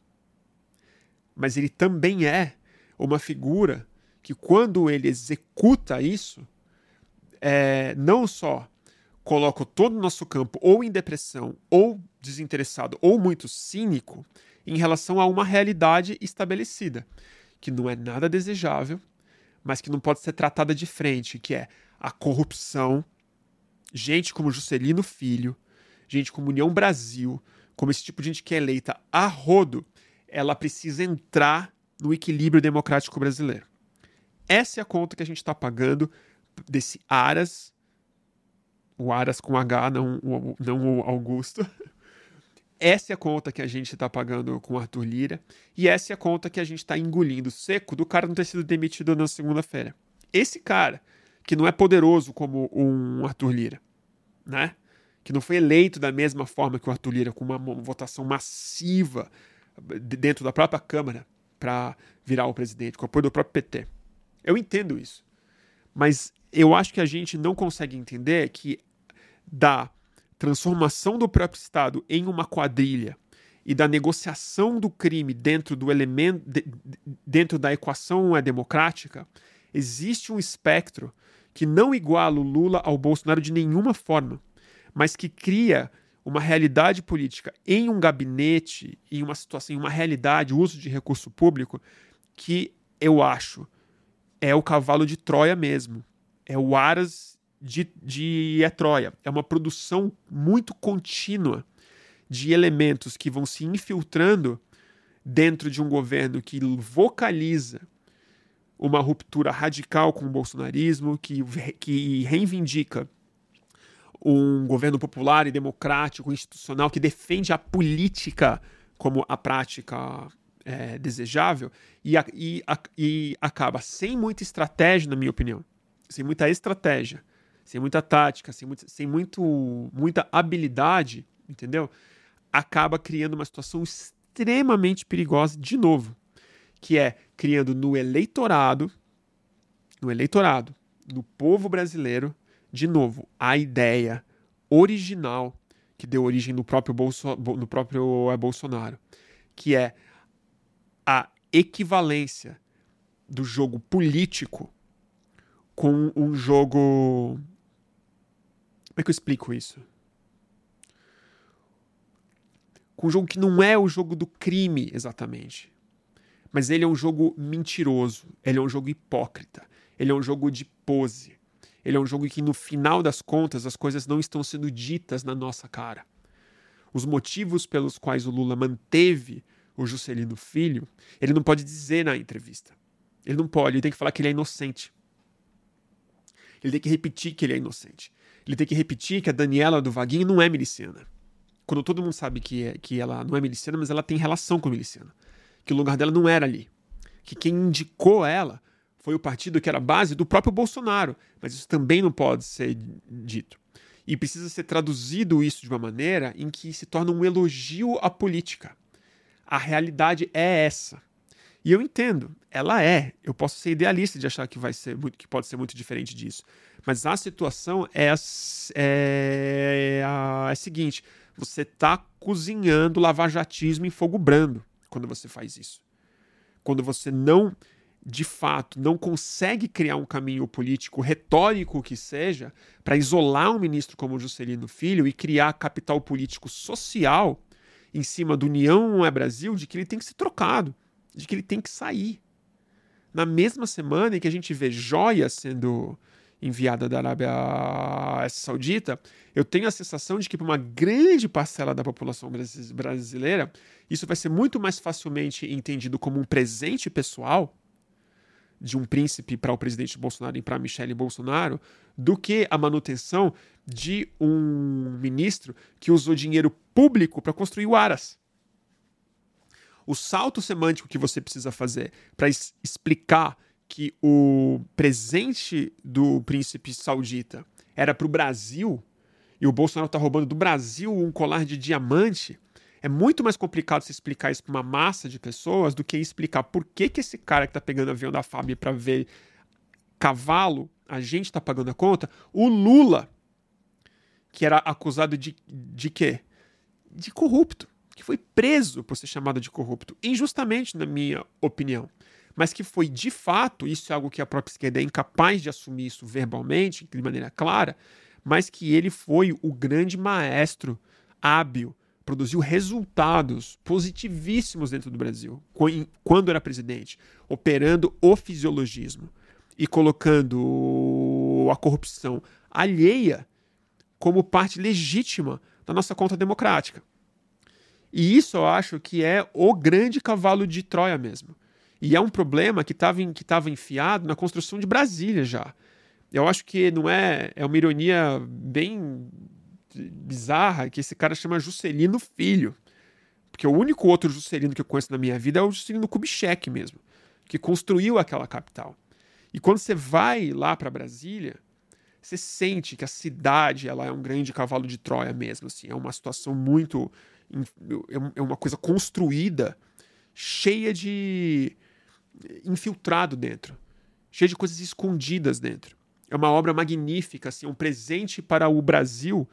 Speaker 1: mas ele também é uma figura que, quando ele executa isso, é, não só coloca todo o nosso campo ou em depressão, ou desinteressado, ou muito cínico, em relação a uma realidade estabelecida, que não é nada desejável, mas que não pode ser tratada de frente, que é a corrupção, gente como Juscelino Filho, gente como União Brasil, como esse tipo de gente que é eleita a rodo, ela precisa entrar no equilíbrio democrático brasileiro. Essa é a conta que a gente está pagando desse Aras, o Aras com H, não, o, não o Augusto. *laughs* Essa é a conta que a gente está pagando com Arthur Lira. E essa é a conta que a gente está engolindo seco do cara não ter sido demitido na segunda-feira. Esse cara, que não é poderoso como um Arthur Lira, né? Que não foi eleito da mesma forma que o Arthur Lira, com uma votação massiva dentro da própria Câmara para virar o presidente, com o apoio do próprio PT. Eu entendo isso. Mas eu acho que a gente não consegue entender que da transformação do próprio Estado em uma quadrilha e da negociação do crime dentro do elemento dentro da equação democrática, existe um espectro que não iguala o Lula ao Bolsonaro de nenhuma forma, mas que cria uma realidade política em um gabinete, em uma situação, em uma realidade, uso de recurso público, que eu acho é o cavalo de Troia mesmo. É o Aras de, de é Troia. É uma produção muito contínua de elementos que vão se infiltrando dentro de um governo que vocaliza uma ruptura radical com o bolsonarismo, que, que reivindica um governo popular e democrático, institucional, que defende a política como a prática é, desejável, e, e, e acaba sem muita estratégia, na minha opinião, sem muita estratégia, sem muita tática, sem, muito, sem muito, muita habilidade, entendeu? Acaba criando uma situação extremamente perigosa de novo, que é criando no eleitorado, no eleitorado, no povo brasileiro, de novo, a ideia original que deu origem no próprio, Bolso, no próprio é, Bolsonaro, que é a equivalência do jogo político com um jogo como é que eu explico isso? Com um jogo que não é o jogo do crime exatamente. Mas ele é um jogo mentiroso, ele é um jogo hipócrita, ele é um jogo de pose. Ele é um jogo que no final das contas as coisas não estão sendo ditas na nossa cara. Os motivos pelos quais o Lula manteve o Juscelino Filho, ele não pode dizer na entrevista. Ele não pode, ele tem que falar que ele é inocente. Ele tem que repetir que ele é inocente. Ele tem que repetir que a Daniela do Vaguinho não é miliciana. Quando todo mundo sabe que, é, que ela não é miliciana, mas ela tem relação com miliciana. Que o lugar dela não era ali. Que quem indicou ela foi o partido que era base do próprio Bolsonaro. Mas isso também não pode ser dito. E precisa ser traduzido isso de uma maneira em que se torna um elogio à política. A realidade é essa. E eu entendo, ela é. Eu posso ser idealista de achar que vai ser muito, que pode ser muito diferente disso. Mas a situação é a, é a, é a seguinte: você está cozinhando lavajatismo em fogo brando quando você faz isso. Quando você não, de fato, não consegue criar um caminho político retórico que seja para isolar um ministro como Juscelino Filho e criar capital político social em cima do União é Brasil de que ele tem que ser trocado, de que ele tem que sair. Na mesma semana em que a gente vê joias sendo enviada da Arábia Saudita, eu tenho a sensação de que para uma grande parcela da população brasileira, isso vai ser muito mais facilmente entendido como um presente pessoal de um príncipe para o presidente Bolsonaro e para Michele Bolsonaro, do que a manutenção de um ministro que usou dinheiro público para construir o Aras. O salto semântico que você precisa fazer para explicar que o presente do príncipe saudita era para o Brasil e o Bolsonaro está roubando do Brasil um colar de diamante, é muito mais complicado se explicar isso para uma massa de pessoas do que explicar por que, que esse cara que está pegando avião da FAB para ver cavalo, a gente está pagando a conta, o Lula, que era acusado de, de quê? De corrupto, que foi preso por ser chamado de corrupto, injustamente, na minha opinião mas que foi de fato, isso é algo que a própria esquerda é incapaz de assumir isso verbalmente, de maneira clara, mas que ele foi o grande maestro hábil, produziu resultados positivíssimos dentro do Brasil, quando era presidente, operando o fisiologismo e colocando a corrupção alheia como parte legítima da nossa conta democrática. E isso eu acho que é o grande cavalo de Troia mesmo. E é um problema que estava que tava enfiado na construção de Brasília já. Eu acho que não é. É uma ironia bem bizarra que esse cara chama Juscelino Filho. Porque o único outro Juscelino que eu conheço na minha vida é o Juscelino Kubitschek mesmo, que construiu aquela capital. E quando você vai lá para Brasília, você sente que a cidade ela é um grande cavalo de Troia mesmo. Assim, é uma situação muito. É, é uma coisa construída, cheia de. infiltrado dentro, cheia de coisas escondidas dentro. É uma obra magnífica, assim, um presente para o Brasil,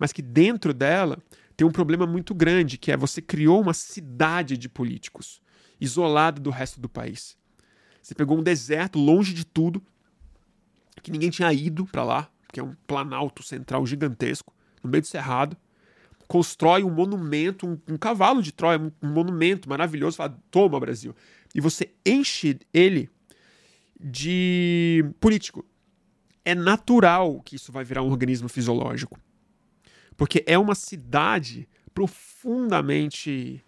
Speaker 1: mas que dentro dela tem um problema muito grande, que é você criou uma cidade de políticos, isolada do resto do país. Você pegou um deserto longe de tudo, que ninguém tinha ido para lá, que é um planalto central gigantesco, no meio do cerrado. Constrói um monumento, um, um cavalo de Troia, um, um monumento maravilhoso, fala, toma Brasil. E você enche ele de político. É natural que isso vai virar um organismo fisiológico. Porque é uma cidade profundamente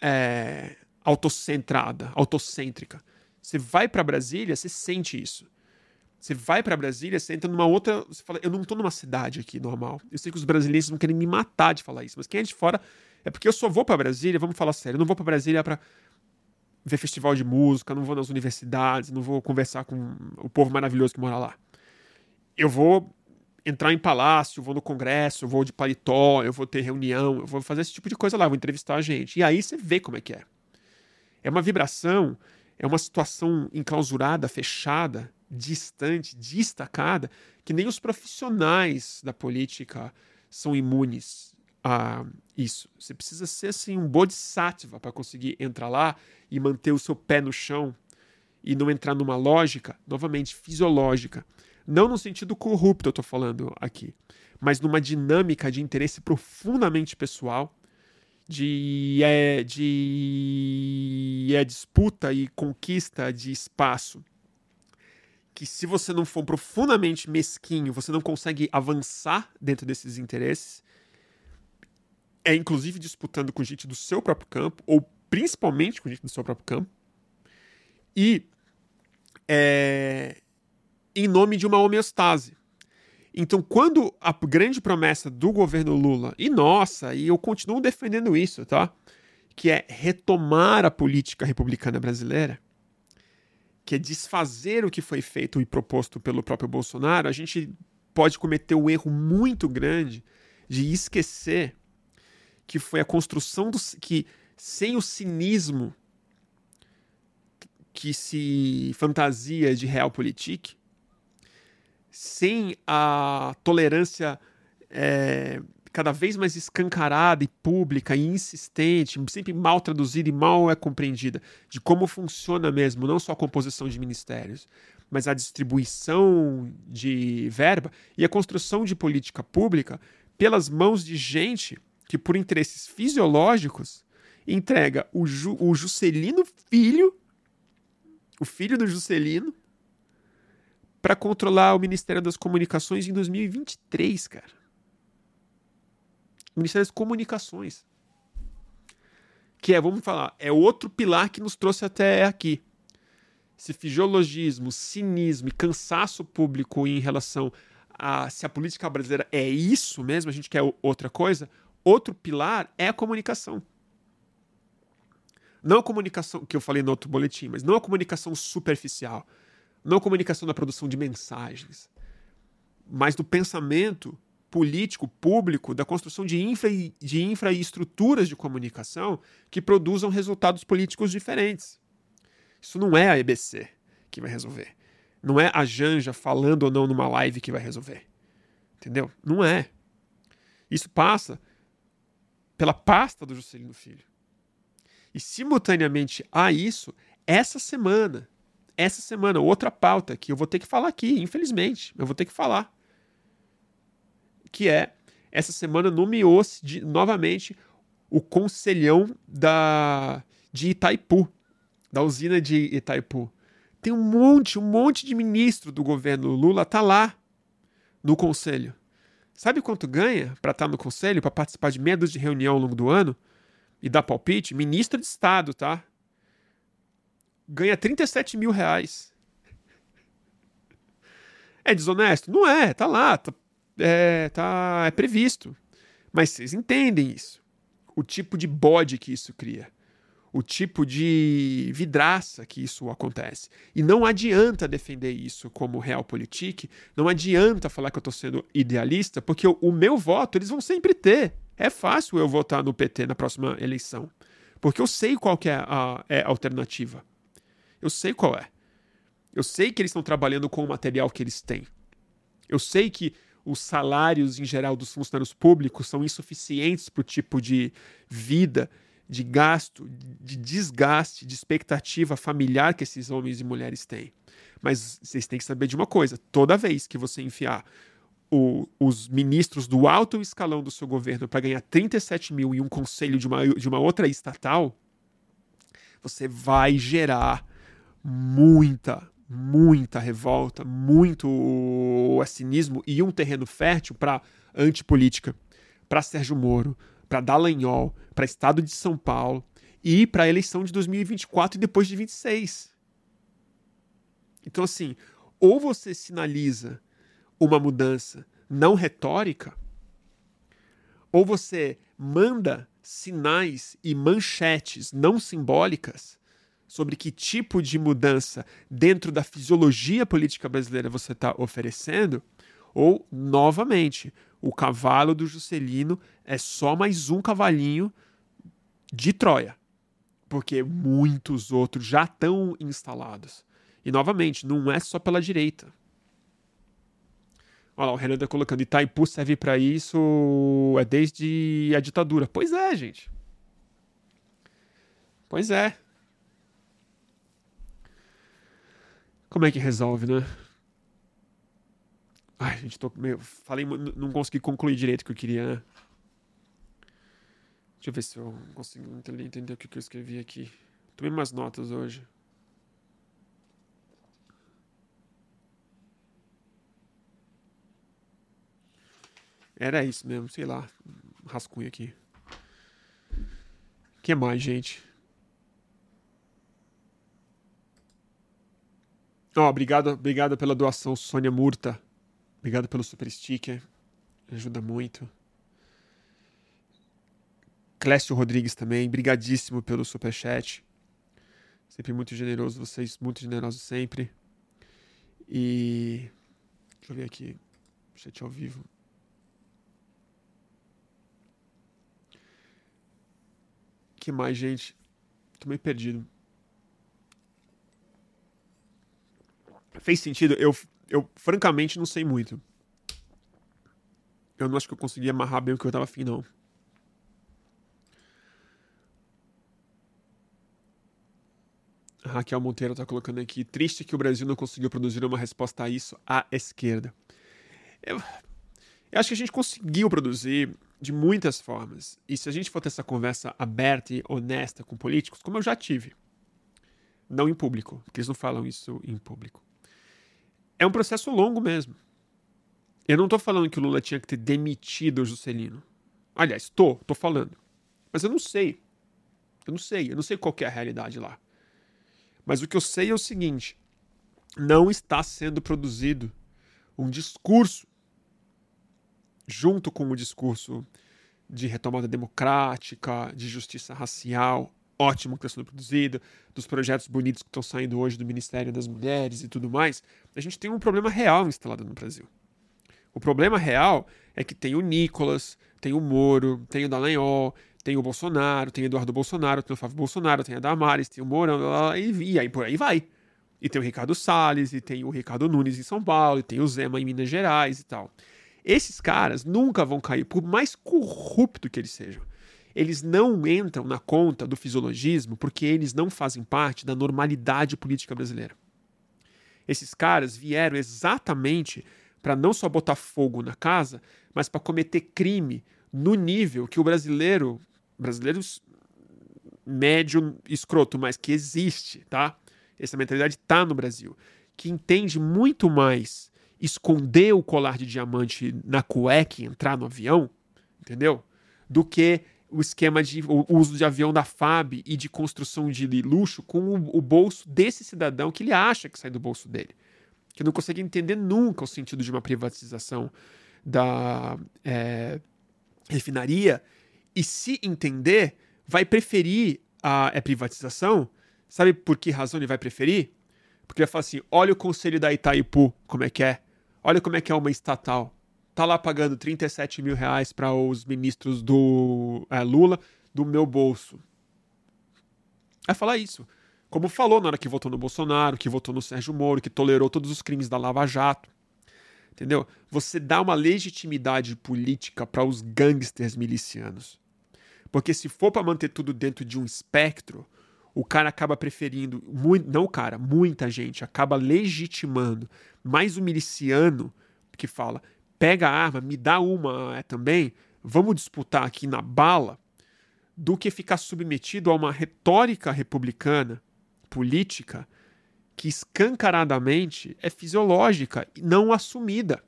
Speaker 1: é, autocentrada, autocêntrica. Você vai para Brasília, você sente isso. Você vai para Brasília, você entra numa outra. Você fala, eu não estou numa cidade aqui normal. Eu sei que os brasileiros não querem me matar de falar isso, mas quem é de fora é porque eu só vou para Brasília, vamos falar sério, eu não vou para Brasília para ver festival de música, não vou nas universidades, não vou conversar com o povo maravilhoso que mora lá. Eu vou entrar em palácio, vou no congresso, vou de paletó, eu vou ter reunião, eu vou fazer esse tipo de coisa lá, vou entrevistar a gente. E aí você vê como é que é. É uma vibração, é uma situação enclausurada, fechada, distante, destacada, que nem os profissionais da política são imunes a isso. Você precisa ser assim um bodhisattva para conseguir entrar lá e manter o seu pé no chão e não entrar numa lógica, novamente, fisiológica não no sentido corrupto, eu estou falando aqui, mas numa dinâmica de interesse profundamente pessoal, de, é, de é disputa e conquista de espaço. Que se você não for profundamente mesquinho, você não consegue avançar dentro desses interesses. É inclusive disputando com gente do seu próprio campo, ou principalmente com gente do seu próprio campo. E é, em nome de uma homeostase. Então, quando a grande promessa do governo Lula, e nossa, e eu continuo defendendo isso, tá? Que é retomar a política republicana brasileira, que é desfazer o que foi feito e proposto pelo próprio Bolsonaro, a gente pode cometer um erro muito grande de esquecer que foi a construção do. que sem o cinismo que se fantasia de realpolitik, sem a tolerância é, cada vez mais escancarada e pública e insistente, sempre mal traduzida e mal é compreendida, de como funciona mesmo, não só a composição de ministérios, mas a distribuição de verba e a construção de política pública pelas mãos de gente que, por interesses fisiológicos, entrega o, Ju, o Juscelino Filho, o filho do Juscelino, para controlar o Ministério das Comunicações em 2023, cara. O Ministério das Comunicações. Que é, vamos falar, é outro pilar que nos trouxe até aqui. Se fisiologismo, cinismo e cansaço público em relação a se a política brasileira é isso mesmo, a gente quer outra coisa, outro pilar é a comunicação. Não a comunicação que eu falei no outro boletim, mas não a comunicação superficial não comunicação da produção de mensagens, mas do pensamento político, público, da construção de infraestruturas de comunicação que produzam resultados políticos diferentes. Isso não é a EBC que vai resolver. Não é a Janja falando ou não numa live que vai resolver. Entendeu? Não é. Isso passa pela pasta do Juscelino Filho. E simultaneamente a isso, essa semana, essa semana, outra pauta que eu vou ter que falar aqui, infelizmente, eu vou ter que falar. Que é, essa semana nomeou-se novamente o conselhão da, de Itaipu, da usina de Itaipu. Tem um monte, um monte de ministro do governo Lula tá lá no conselho. Sabe quanto ganha para estar tá no conselho, para participar de medos de reunião ao longo do ano e dar palpite? Ministro de Estado, tá? Ganha 37 mil reais. É desonesto? Não é, tá lá, tá, é, tá, é previsto. Mas vocês entendem isso. O tipo de bode que isso cria. O tipo de vidraça que isso acontece. E não adianta defender isso como realpolitik, não adianta falar que eu estou sendo idealista, porque o, meu voto eles vão sempre ter. É fácil eu votar no PT na próxima eleição. Porque eu sei qual que é a, é a alternativa. Eu sei qual é. Eu sei que eles estão trabalhando com o material que eles têm. Eu sei que os salários em geral dos funcionários públicos são insuficientes para o tipo de vida, de gasto, de desgaste, de expectativa familiar que esses homens e mulheres têm. Mas vocês têm que saber de uma coisa: toda vez que você enfiar o, os ministros do alto escalão do seu governo para ganhar 37 mil em um conselho de uma, de uma outra estatal, você vai gerar muita, muita revolta, muito cinismo e um terreno fértil para antipolítica, para Sérgio Moro, para Dallagnol, para Estado de São Paulo e para a eleição de 2024 e depois de 26. Então, assim, ou você sinaliza uma mudança não retórica, ou você manda sinais e manchetes não simbólicas sobre que tipo de mudança dentro da fisiologia política brasileira você está oferecendo, ou, novamente, o cavalo do Juscelino é só mais um cavalinho de Troia, porque muitos outros já estão instalados. E, novamente, não é só pela direita. Olha lá, o Renan está colocando Itaipu serve para isso é desde a ditadura. Pois é, gente. Pois é. Como é que resolve, né? Ai, gente, tô meio. Falei, não consegui concluir direito o que eu queria, né? Deixa eu ver se eu consigo entender o que eu escrevi aqui. Tomei umas notas hoje. Era isso mesmo, sei lá. rascunho aqui. O que mais, gente? Oh, obrigado, obrigado pela doação, Sônia Murta. Obrigado pelo super sticker. Ajuda muito. Clécio Rodrigues também, brigadíssimo pelo super chat. Sempre muito generoso, vocês muito generosos sempre. E deixa eu ver aqui, chat ao vivo. que mais, gente? Tô meio perdido. Fez sentido? Eu, eu francamente não sei muito. Eu não acho que eu consegui amarrar bem o que eu tava afim, não. A Raquel Monteiro tá colocando aqui. Triste que o Brasil não conseguiu produzir uma resposta a isso à esquerda. Eu, eu acho que a gente conseguiu produzir de muitas formas. E se a gente for ter essa conversa aberta e honesta com políticos, como eu já tive, não em público, porque eles não falam isso em público é um processo longo mesmo. Eu não estou falando que o Lula tinha que ter demitido o Juscelino. Aliás, estou, estou falando. Mas eu não sei. Eu não sei, eu não sei qual é a realidade lá. Mas o que eu sei é o seguinte: não está sendo produzido um discurso junto com o discurso de retomada democrática, de justiça racial, ótimo que está sendo produzido, dos projetos bonitos que estão saindo hoje do Ministério das Mulheres e tudo mais, a gente tem um problema real instalado no Brasil. O problema real é que tem o Nicolas, tem o Moro, tem o Dallagnol, tem o Bolsonaro, tem o Eduardo Bolsonaro, tem o Flávio Bolsonaro, tem a Damares, tem o Mourão, e, e aí por aí vai. E tem o Ricardo Salles, e tem o Ricardo Nunes em São Paulo, e tem o Zema em Minas Gerais e tal. Esses caras nunca vão cair, por mais corrupto que eles sejam eles não entram na conta do fisiologismo porque eles não fazem parte da normalidade política brasileira. Esses caras vieram exatamente para não só botar fogo na casa, mas para cometer crime no nível que o brasileiro, brasileiro médio escroto, mas que existe, tá? Essa mentalidade está no Brasil, que entende muito mais esconder o colar de diamante na cueca e entrar no avião, entendeu? Do que o esquema de o uso de avião da FAB e de construção de luxo com o, o, bolso desse cidadão que ele acha que sai do bolso dele. Que não consegue entender nunca o sentido de uma privatização da é, refinaria e se entender, vai preferir a, a privatização. Sabe por que razão ele vai preferir? Porque ele vai falar assim: olha o conselho da Itaipu, como é que é. Olha como é que é uma estatal tá lá pagando 37 mil reais para os ministros do é, Lula do meu bolso. É falar isso. Como falou na hora que votou no Bolsonaro, que votou no Sérgio Moro, que tolerou todos os crimes da Lava Jato. Entendeu? Você dá uma legitimidade política para os gangsters milicianos. Porque se for para manter tudo dentro de um espectro, o cara acaba preferindo, muito, não o cara, muita gente acaba legitimando mais o miliciano que fala: pega a arma, me dá uma é, também, vamos disputar aqui na bala, do que ficar submetido a uma retórica republicana, política, que escancaradamente é fisiológica e não assumida.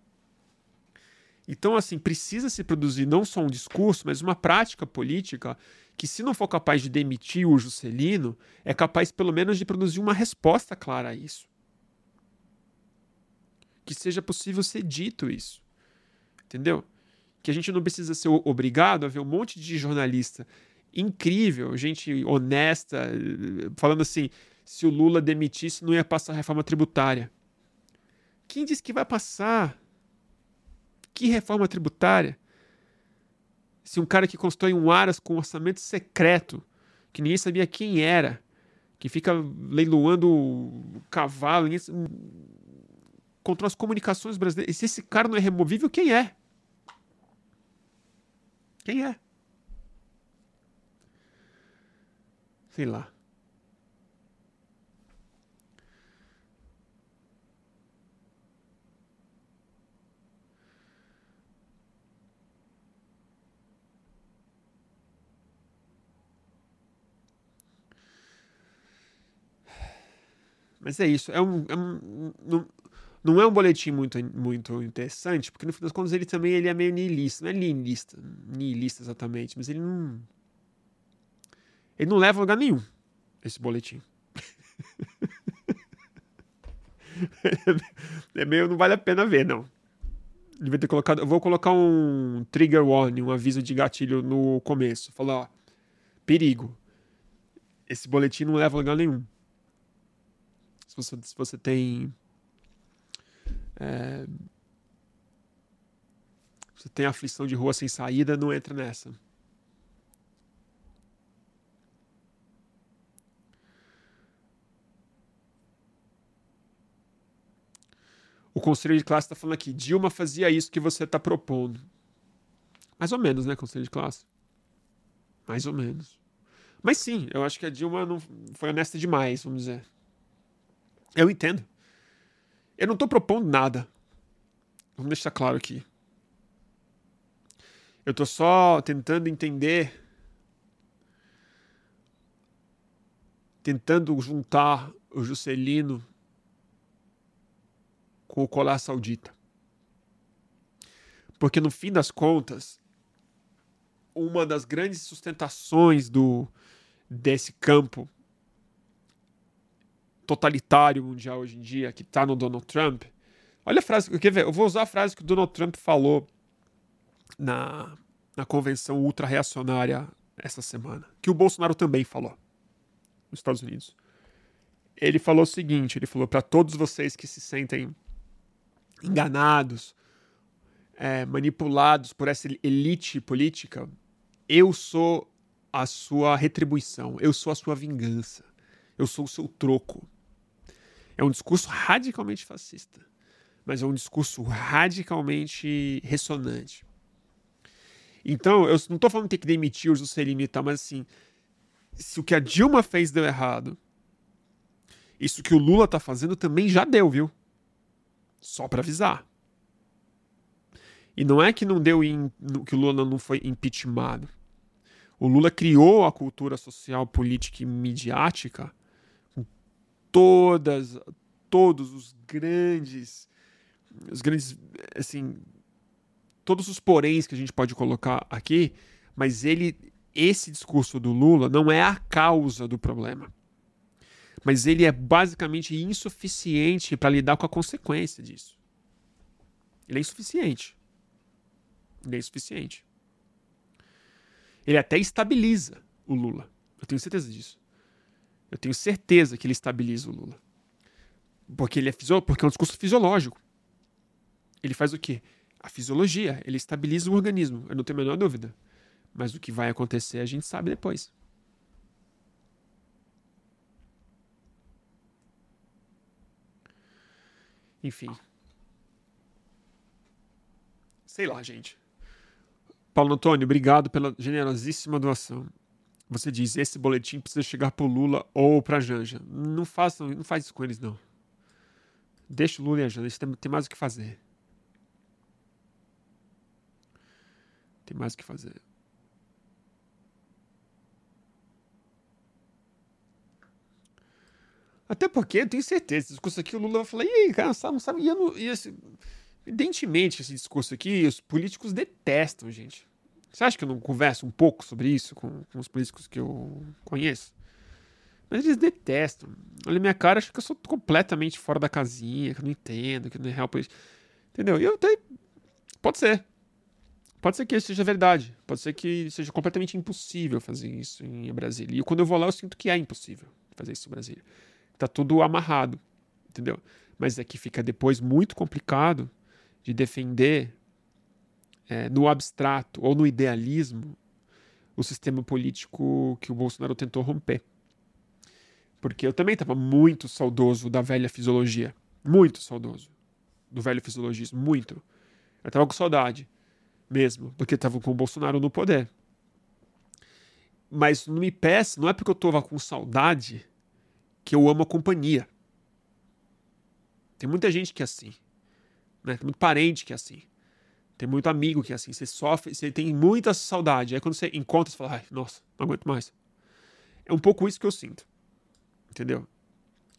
Speaker 1: Então, assim, precisa se produzir não só um discurso, mas uma prática política que, se não for capaz de demitir o Juscelino, é capaz pelo menos de produzir uma resposta clara a isso. Que seja possível ser dito isso. Entendeu? Que a gente não precisa ser obrigado a ver um monte de jornalista incrível, gente honesta, falando assim: se o Lula demitisse, não ia passar a reforma tributária. Quem disse que vai passar? Que reforma tributária? Se um cara que constrói um Aras com um orçamento secreto, que ninguém sabia quem era, que fica leiloando cavalo, ninguém... controla as comunicações brasileiras. Se esse cara não é removível, quem é? Quem é? Sei lá. Mas é isso. É um, é um, não, é um boletim muito, muito interessante, porque no fim das contas ele também ele é meio niilista. Não é niilista, niilista exatamente, mas ele não. Ele não leva a lugar nenhum, esse boletim. *laughs* é meio. Não vale a pena ver, não. Devia ter colocado. Eu vou colocar um trigger warning, um aviso de gatilho no começo. Falar, ó. Perigo. Esse boletim não leva a lugar nenhum. Se você, se você tem é... Você tem aflição de rua sem saída, não entra nessa. O conselho de classe está falando aqui, Dilma fazia isso que você está propondo. Mais ou menos, né, conselho de classe? Mais ou menos. Mas sim, eu acho que a Dilma não foi honesta demais, vamos dizer. Eu entendo. Eu não estou propondo nada. Vamos deixar claro aqui. Eu estou só tentando entender. Tentando juntar o Juscelino com o colar saudita. Porque no fim das contas, uma das grandes sustentações do desse campo totalitário mundial hoje em dia, que está no Donald Trump. Olha a frase, quer ver? Eu vou usar a frase que o Donald Trump falou na, na convenção ultra-reacionária essa semana, que o Bolsonaro também falou nos Estados Unidos. Ele falou o seguinte: ele falou para todos vocês que se sentem enganados, é, manipulados por essa elite política, eu sou a sua retribuição, eu sou a sua vingança, eu sou o seu troco. É um discurso radicalmente fascista, mas é um discurso radicalmente ressonante. Então, eu não estou falando que tem que demitir o Juscelino e tal, mas assim, se o que a Dilma fez deu errado, isso que o Lula está fazendo também já deu, viu? Só para avisar. E não é que não deu que o Lula não foi impeachmentado. O Lula criou a cultura social, política e midiática todas, todos os grandes, os grandes, assim, todos os poréns que a gente pode colocar aqui, mas ele esse discurso do Lula não é a causa do problema. Mas ele é basicamente insuficiente para lidar com a consequência disso. Ele é insuficiente. Ele é insuficiente. Ele até estabiliza o Lula. Eu tenho certeza disso. Eu tenho certeza que ele estabiliza o Lula. Porque ele é porque é um discurso fisiológico. Ele faz o quê? A fisiologia. Ele estabiliza o organismo. Eu não tenho a menor dúvida. Mas o que vai acontecer a gente sabe depois. Enfim. Sei lá, gente. Paulo Antônio, obrigado pela generosíssima doação. Você diz, esse boletim precisa chegar pro Lula ou pra Janja. Não façam, não faz isso com eles, não. Deixa o Lula e a Janja, eles têm, mais o que fazer. Tem mais o que fazer. Até porque eu tenho certeza, esse discurso aqui o Lula vai falar, e cara, não sabe, e, não, e esse, evidentemente esse discurso aqui, os políticos detestam, gente. Você acha que eu não converso um pouco sobre isso com, com os políticos que eu conheço? Mas eles detestam. Olha minha cara, acho que eu sou completamente fora da casinha, que eu não entendo, que não é real político. Entendeu? E eu até. Pode ser. Pode ser que isso seja verdade. Pode ser que seja completamente impossível fazer isso em Brasília. E quando eu vou lá, eu sinto que é impossível fazer isso em Brasília tá tudo amarrado, entendeu? Mas é que fica depois muito complicado de defender é, no abstrato ou no idealismo o sistema político que o Bolsonaro tentou romper. Porque eu também estava muito saudoso da velha fisiologia. Muito saudoso do velho fisiologismo. Muito. Eu estava com saudade mesmo, porque estava com o Bolsonaro no poder. Mas não me peça, não é porque eu estava com saudade que eu amo a companhia. Tem muita gente que é assim. Né? Tem muito parente que é assim. Tem muito amigo que é assim. Você sofre, você tem muita saudade. Aí quando você encontra, você fala, ai, nossa, não aguento mais. É um pouco isso que eu sinto. Entendeu?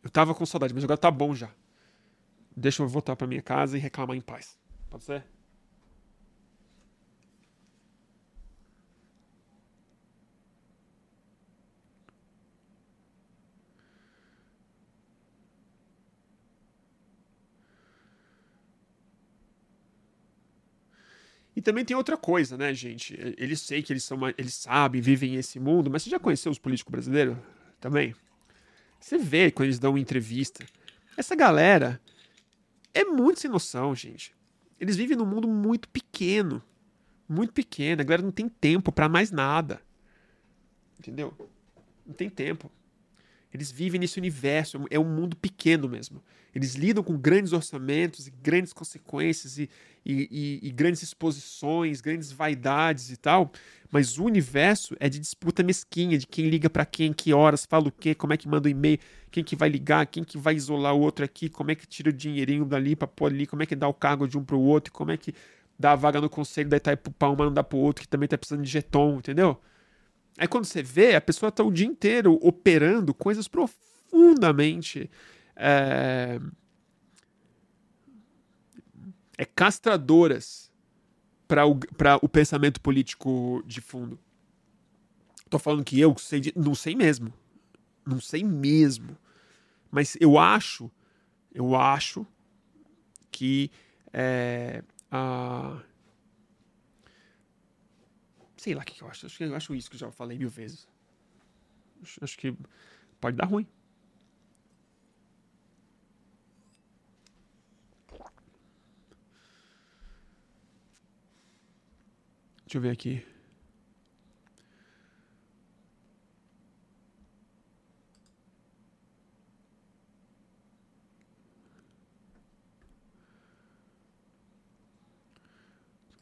Speaker 1: Eu tava com saudade, mas agora tá bom já. Deixa eu voltar para minha casa e reclamar em paz. Pode ser? E também tem outra coisa, né, gente? Eles sei que eles são, eles sabem, vivem esse mundo, mas você já conheceu os políticos brasileiros também? Você vê quando eles dão uma entrevista. Essa galera é muito sem noção, gente. Eles vivem num mundo muito pequeno. Muito pequeno. A galera não tem tempo para mais nada. Entendeu? Não tem tempo. Eles vivem nesse universo, é um mundo pequeno mesmo. Eles lidam com grandes orçamentos e grandes consequências e, e, e, e, grandes exposições, grandes vaidades e tal, mas o universo é de disputa mesquinha, de quem liga para quem, que horas, fala o quê, como é que manda o um e-mail, quem que vai ligar, quem que vai isolar o outro aqui, como é que tira o dinheirinho dali para pôr ali, como é que dá o cargo de um para o outro, como é que dá a vaga no conselho da Itaipu para uma não dá para o outro que também tá precisando de jeton, entendeu? Aí quando você vê, a pessoa está o dia inteiro operando coisas profundamente. É, é castradoras para o, o pensamento político de fundo. Tô falando que eu sei de, não sei mesmo. Não sei mesmo. Mas eu acho, eu acho que é, a Sei lá o que eu acho. Acho que eu acho isso que eu já falei mil vezes. Acho, que pode dar ruim. Deixa eu ver aqui.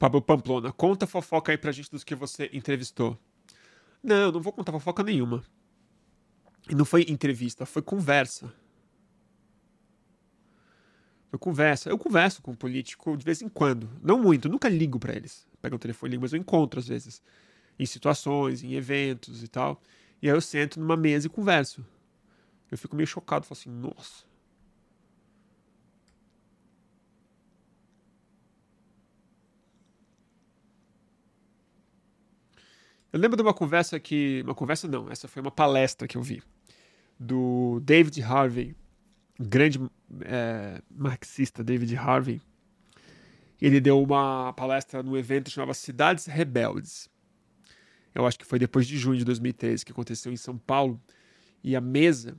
Speaker 1: Pablo Pamplona, conta fofoca aí pra gente dos que você entrevistou. Não, não vou contar fofoca nenhuma. E não foi entrevista, foi conversa. Foi conversa. Eu converso com um político de vez em quando. Não muito, nunca ligo para eles. Pego o telefone, mas eu encontro às vezes. Em situações, em eventos e tal. E aí eu sento numa mesa e converso. Eu fico meio chocado, falo assim, nossa. Eu lembro de uma conversa que. Uma conversa não, essa foi uma palestra que eu vi. Do David Harvey, grande é, marxista David Harvey. Ele deu uma palestra no evento que chamava Cidades Rebeldes. Eu acho que foi depois de junho de 2013 que aconteceu em São Paulo. E a mesa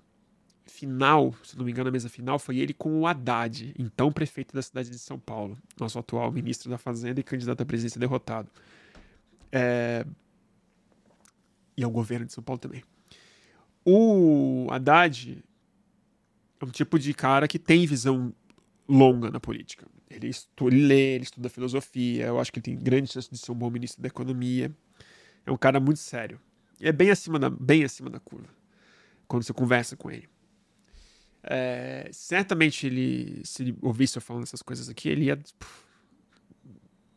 Speaker 1: final, se não me engano, a mesa final foi ele com o Haddad, então prefeito da cidade de São Paulo, nosso atual ministro da Fazenda e candidato à presidência derrotado. É... E ao governo de São Paulo também. O Haddad é um tipo de cara que tem visão longa na política. Ele, estuda, ele lê, ele estuda filosofia, eu acho que ele tem grande chance de ser um bom ministro da economia. É um cara muito sério. É bem acima da, bem acima da curva quando você conversa com ele. É, certamente ele, se ele ouvisse eu falando essas coisas aqui, ele ia puf,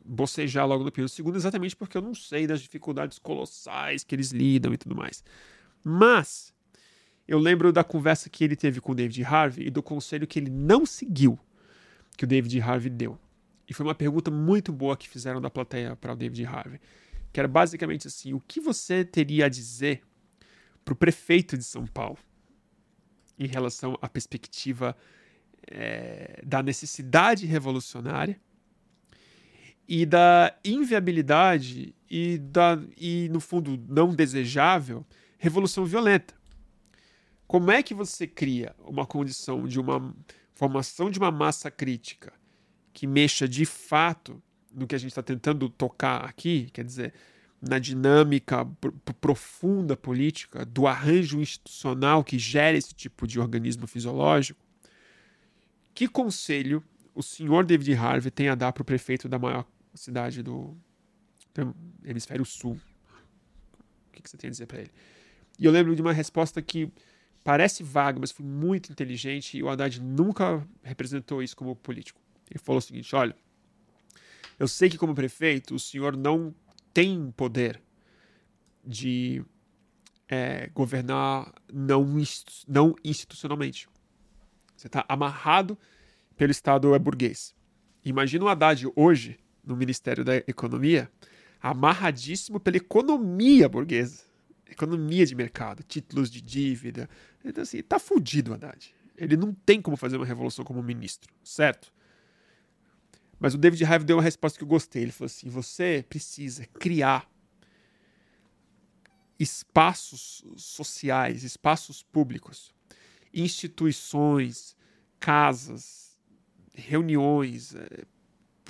Speaker 1: bocejar logo no primeiro segundo, exatamente porque eu não sei das dificuldades colossais que eles lidam e tudo mais. Mas eu lembro da conversa que ele teve com o David Harvey e do conselho que ele não seguiu, que o David Harvey deu. E foi uma pergunta muito boa que fizeram da plateia para o David Harvey, que era basicamente assim: o que você teria a dizer para o prefeito de São Paulo? em relação à perspectiva é, da necessidade revolucionária e da inviabilidade e, da, e, no fundo, não desejável revolução violenta. Como é que você cria uma condição de uma formação de uma massa crítica que mexa de fato no que a gente está tentando tocar aqui, quer dizer, na dinâmica profunda política do arranjo institucional que gera esse tipo de organismo fisiológico, que conselho o senhor David Harvey tem a dar para o prefeito da maior cidade do hemisfério sul? O que, você tem a dizer para ele? E eu lembro de uma resposta que parece vaga, mas foi muito inteligente e o Haddad nunca representou isso como político. Ele falou o seguinte: olha, eu sei que como prefeito o senhor não tem poder de é, governar não, não institucionalmente. Você está amarrado pelo Estado é burguês. Imagina o Haddad hoje, no Ministério da Economia, amarradíssimo pela economia burguesa. Economia de mercado, títulos de dívida. Então, assim, tá fudido Haddad. Ele não tem como fazer uma revolução como ministro, certo? Mas o David Hive deu uma resposta que eu gostei. Ele falou assim: você precisa criar espaços sociais, espaços públicos, instituições, casas, reuniões, eh,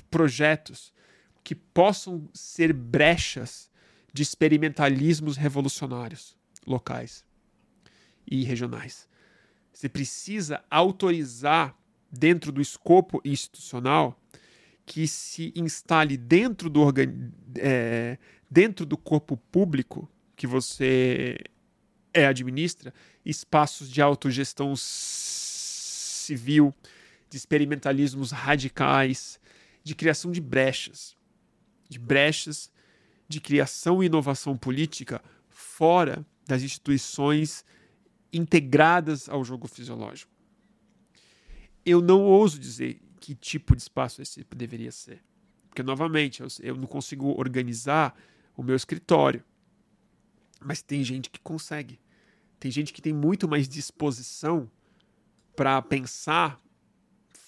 Speaker 1: projetos que possam ser brechas de experimentalismos revolucionários locais e regionais. Você precisa autorizar, dentro do escopo institucional, que se instale dentro do. É, dentro do corpo público que você é, administra espaços de autogestão civil, de experimentalismos radicais, de criação de brechas, de brechas de criação e inovação política fora das instituições integradas ao jogo fisiológico. Eu não ouso dizer que tipo de espaço esse deveria ser. Porque, novamente, eu, eu não consigo organizar o meu escritório. Mas tem gente que consegue. Tem gente que tem muito mais disposição para pensar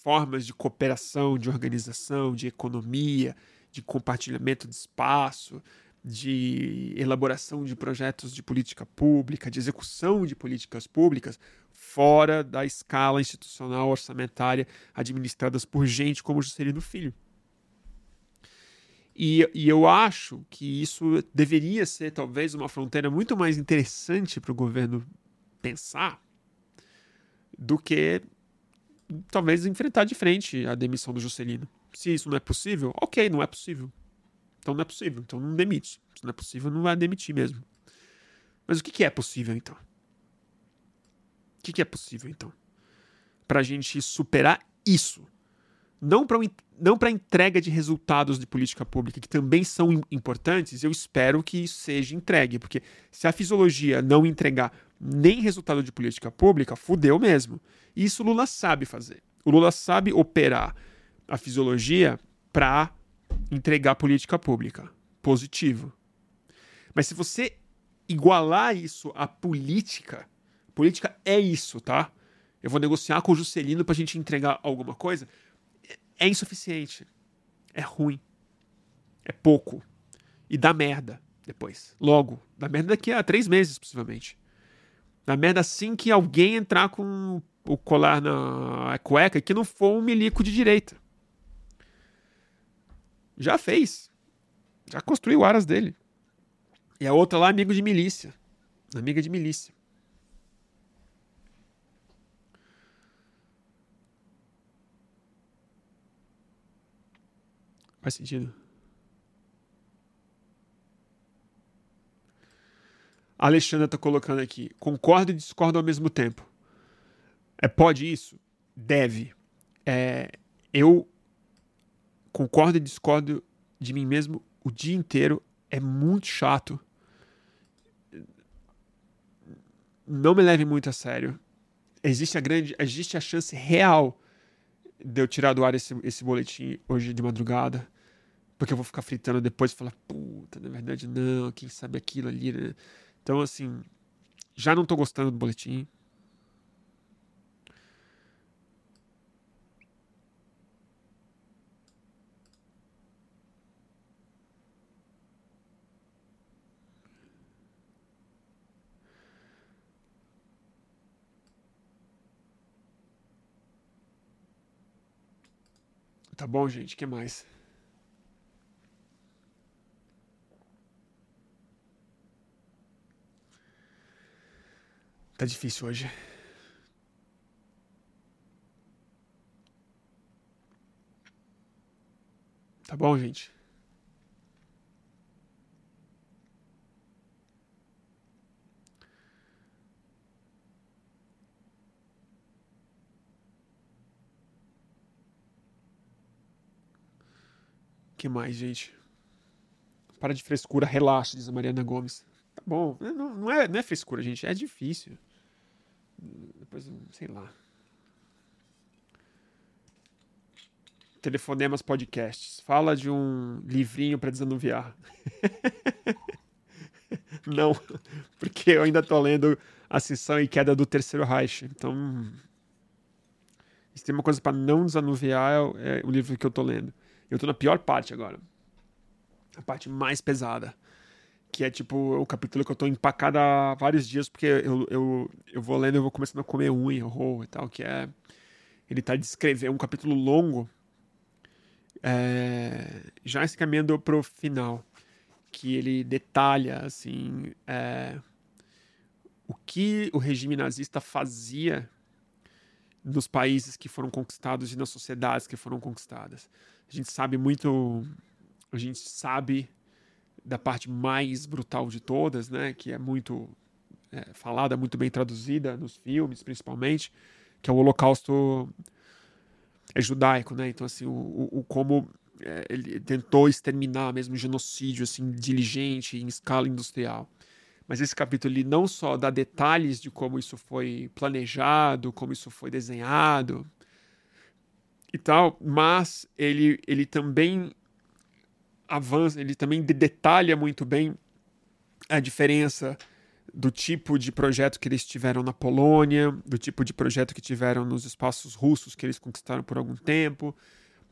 Speaker 1: formas de cooperação, de organização, de economia, de compartilhamento de espaço, de elaboração de projetos de política pública, de execução de políticas públicas fora da escala institucional orçamentária administradas por gente como Juscelino Filho. E, e eu acho que isso deveria ser talvez uma fronteira muito mais interessante para o governo pensar do que talvez enfrentar de frente a demissão do Juscelino. Se isso não é possível, ok, não é possível. Então não é possível, então não demite. Se não é possível, não vai demitir mesmo. Mas o que, que é possível então? O que, que é possível então? Para a gente superar isso. Não para não a entrega de resultados de política pública, que também são importantes, eu espero que isso seja entregue. Porque se a fisiologia não entregar nem resultado de política pública, fudeu mesmo. Isso o Lula sabe fazer. O Lula sabe operar a fisiologia para entregar política pública. Positivo. Mas se você igualar isso à política, política é isso, tá? Eu vou negociar com o Juscelino pra gente entregar alguma coisa. É insuficiente. É ruim. É pouco. E dá merda depois. Logo. Dá merda daqui a três meses, possivelmente. Dá merda assim que alguém entrar com o colar na cueca que não for um milico de direita. Já fez. Já construiu aras dele. E a outra lá, amigo de milícia. Amiga de milícia. Faz sentido? Alexandra está colocando aqui. Concordo e discordo ao mesmo tempo. É, pode isso? Deve. É, eu concordo e discordo de mim mesmo o dia inteiro. É muito chato não me leve muito a sério. Existe a grande, existe a chance real de eu tirar do ar esse, esse boletim hoje de madrugada, porque eu vou ficar fritando depois e falar, puta, na verdade não, quem sabe aquilo ali, né? Então, assim, já não tô gostando do boletim. Tá bom, gente? Que mais? Tá difícil hoje. Tá bom, gente? que mais, gente? Para de frescura, relaxa, diz a Mariana Gomes. Tá bom, não, não, é, não é frescura, gente, é difícil. Depois, sei lá. Telefonemas Podcasts. Fala de um livrinho para desanuviar. *laughs* não, porque eu ainda tô lendo Ascensão e Queda do Terceiro Reich. Então, se tem uma coisa para não desanuviar, é o livro que eu tô lendo. Eu tô na pior parte agora. A parte mais pesada. Que é tipo o capítulo que eu tô empacado há vários dias, porque eu, eu, eu vou lendo e eu vou começando a comer unha, horror e tal, que é. Ele tá descrevendo. Um capítulo longo. É, já se caminhando pro final. Que ele detalha, assim. É, o que o regime nazista fazia nos países que foram conquistados e nas sociedades que foram conquistadas. A gente sabe muito, a gente sabe da parte mais brutal de todas, né, que é muito é, falada, muito bem traduzida nos filmes, principalmente, que é o Holocausto é judaico, né? Então assim, o, o, o como é, ele tentou exterminar mesmo genocídio assim diligente em escala industrial. Mas esse capítulo ele não só dá detalhes de como isso foi planejado, como isso foi desenhado e tal, mas ele, ele também avança, ele também detalha muito bem a diferença do tipo de projeto que eles tiveram na Polônia, do tipo de projeto que tiveram nos espaços russos que eles conquistaram por algum tempo,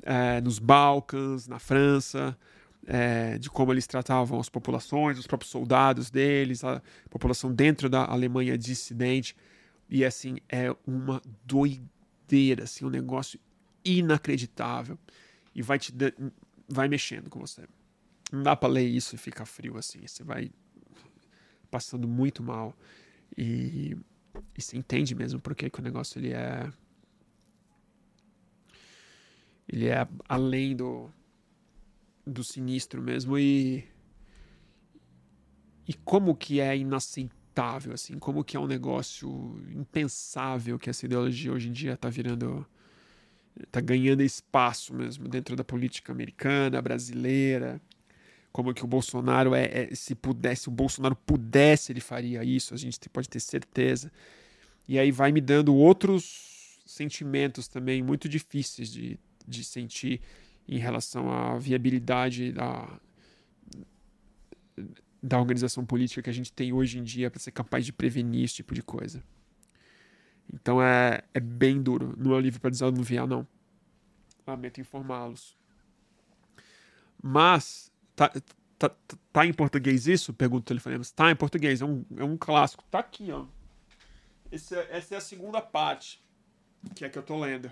Speaker 1: é, nos Balcãs, na França, é, de como eles tratavam as populações, os próprios soldados deles, a população dentro da Alemanha dissidente. E assim, é uma doideira, assim, um negócio inacreditável. E vai te vai mexendo com você. Não dá para ler isso e ficar frio assim. Você vai passando muito mal. E, e você entende mesmo porque que o negócio ele é. Ele é além do, do sinistro mesmo e e como que é inaceitável assim, como que é um negócio impensável que essa ideologia hoje em dia está virando está ganhando espaço mesmo dentro da política americana, brasileira. Como que o Bolsonaro é, é, se pudesse, o Bolsonaro pudesse, ele faria isso, a gente pode ter certeza. E aí vai me dando outros sentimentos também muito difíceis de, de sentir em relação à viabilidade da, da organização política que a gente tem hoje em dia para ser capaz de prevenir esse tipo de coisa. Então é, é bem duro. Não é um livro para desanuviar, não. Lamento informá-los. Mas, tá, tá, tá, em português isso? Pergunta o telefonema. Tá em português, é um, é um clássico. Tá aqui, ó. Esse, é, essa é a segunda parte, que é que eu tô lendo.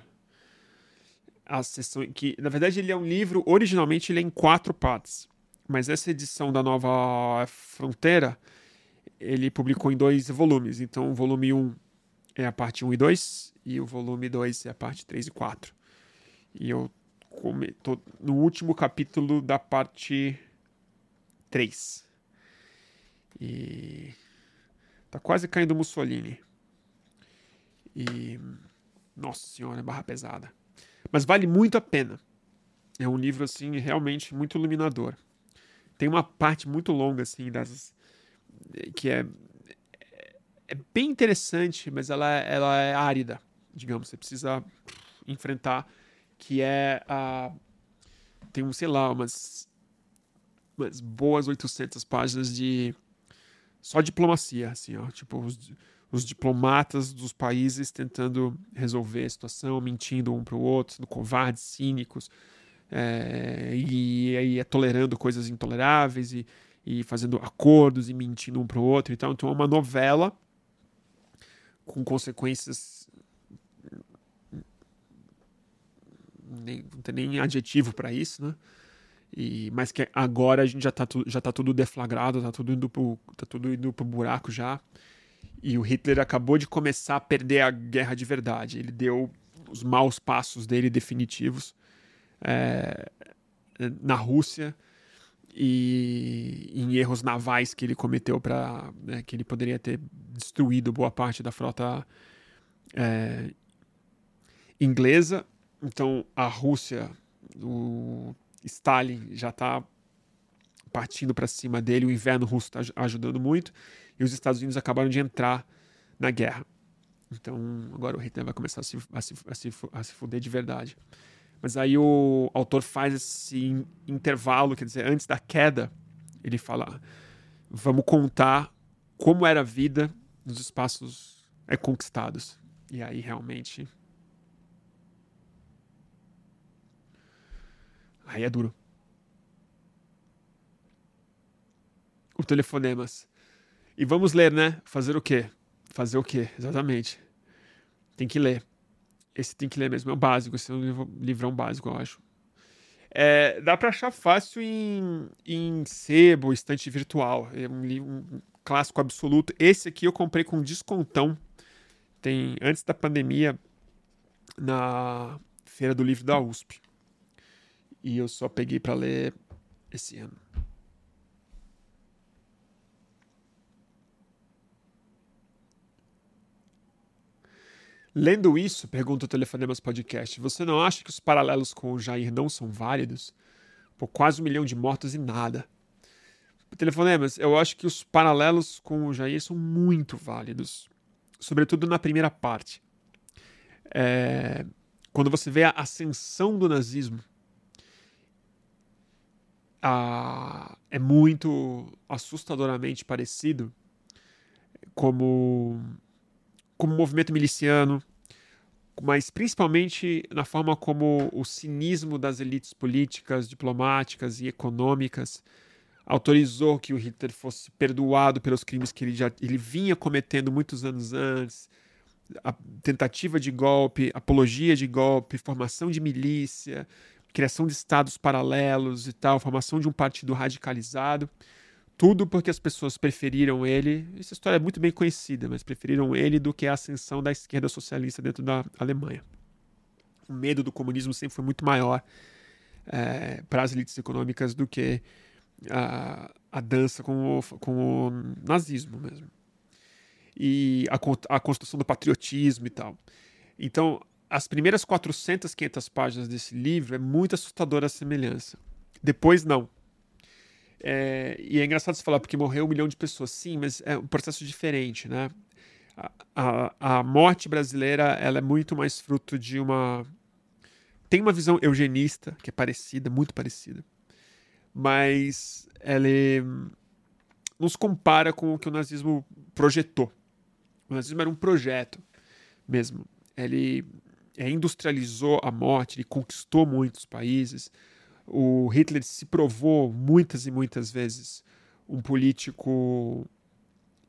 Speaker 1: A sessão que, na verdade, ele é um livro, originalmente ele é em quatro partes. Mas essa edição da Nova Fronteira, ele publicou em dois volumes. Então, volume 1 é a parte 1 e 2, e o volume 2 é a parte 3 e 4. E eu tô no último capítulo da parte 3. E tá quase caindo Mussolini. E nossa senhora, é barra pesada. Mas vale muito a pena. É um livro assim realmente muito iluminador. Tem uma parte muito longa assim das que é é bem interessante, mas ela, ela é árida, digamos. Você precisa enfrentar que é a tem um, sei lá, umas umas boas 800 páginas de só diplomacia, assim, ó, tipo os, os diplomatas dos países tentando resolver a situação, mentindo um para o outro, sendo covardes, cínicos, é, e aí é tolerando coisas intoleráveis e, e fazendo acordos e mentindo um para o outro. Então, então é uma novela com consequências nem, não tem nem adjetivo para isso, né? E, mas que agora a gente já está já tá tudo deflagrado, está tudo indo pro, tá tudo indo pro buraco já. E o Hitler acabou de começar a perder a guerra de verdade. Ele deu os maus passos dele definitivos é, na Rússia e em erros navais que ele cometeu para né, que ele poderia ter destruído boa parte da frota é, inglesa então a Rússia, o Stalin já está partindo para cima dele, o inverno russo está ajudando muito, e os Estados Unidos acabaram de entrar na guerra. Então agora o Hitler vai começar a se, a se, a se, a se fuder de verdade. Mas aí o autor faz esse intervalo, quer dizer, antes da queda, ele fala: vamos contar como era a vida nos espaços é, conquistados. E aí realmente Aí é duro. O telefonemas. E vamos ler, né? Fazer o quê? Fazer o quê? Exatamente. Tem que ler. Esse tem que ler mesmo. É o básico. Esse é um livrão básico, eu acho. É, dá para achar fácil em, em sebo, estante virtual. É um, um clássico absoluto. Esse aqui eu comprei com descontão. Tem antes da pandemia na feira do livro da USP e eu só peguei para ler esse ano. Lendo isso, pergunta o Telefonemas Podcast, você não acha que os paralelos com o Jair não são válidos? Por quase um milhão de mortos e nada. Telefonemas, eu acho que os paralelos com o Jair são muito válidos. Sobretudo na primeira parte. É... Quando você vê a ascensão do nazismo ah, é muito assustadoramente parecido como como movimento miliciano, mas principalmente na forma como o cinismo das elites políticas, diplomáticas e econômicas autorizou que o Hitler fosse perdoado pelos crimes que ele já ele vinha cometendo muitos anos antes, a tentativa de golpe, apologia de golpe, formação de milícia, criação de estados paralelos e tal, formação de um partido radicalizado. Tudo porque as pessoas preferiram ele. Essa história é muito bem conhecida, mas preferiram ele do que a ascensão da esquerda socialista dentro da Alemanha. O medo do comunismo sempre foi muito maior é, para as elites econômicas do que a, a dança com o, com o nazismo mesmo. E a, a construção do patriotismo e tal. Então, as primeiras 400, 500 páginas desse livro é muito assustadora a semelhança. Depois, não. É, e é engraçado você falar, porque morreu um milhão de pessoas. Sim, mas é um processo diferente, né? A, a, a morte brasileira ela é muito mais fruto de uma... Tem uma visão eugenista, que é parecida, muito parecida. Mas ela é, compara com o que o nazismo projetou. O nazismo era um projeto mesmo. Ele é, industrializou a morte, ele conquistou muitos países. O Hitler se provou muitas e muitas vezes um político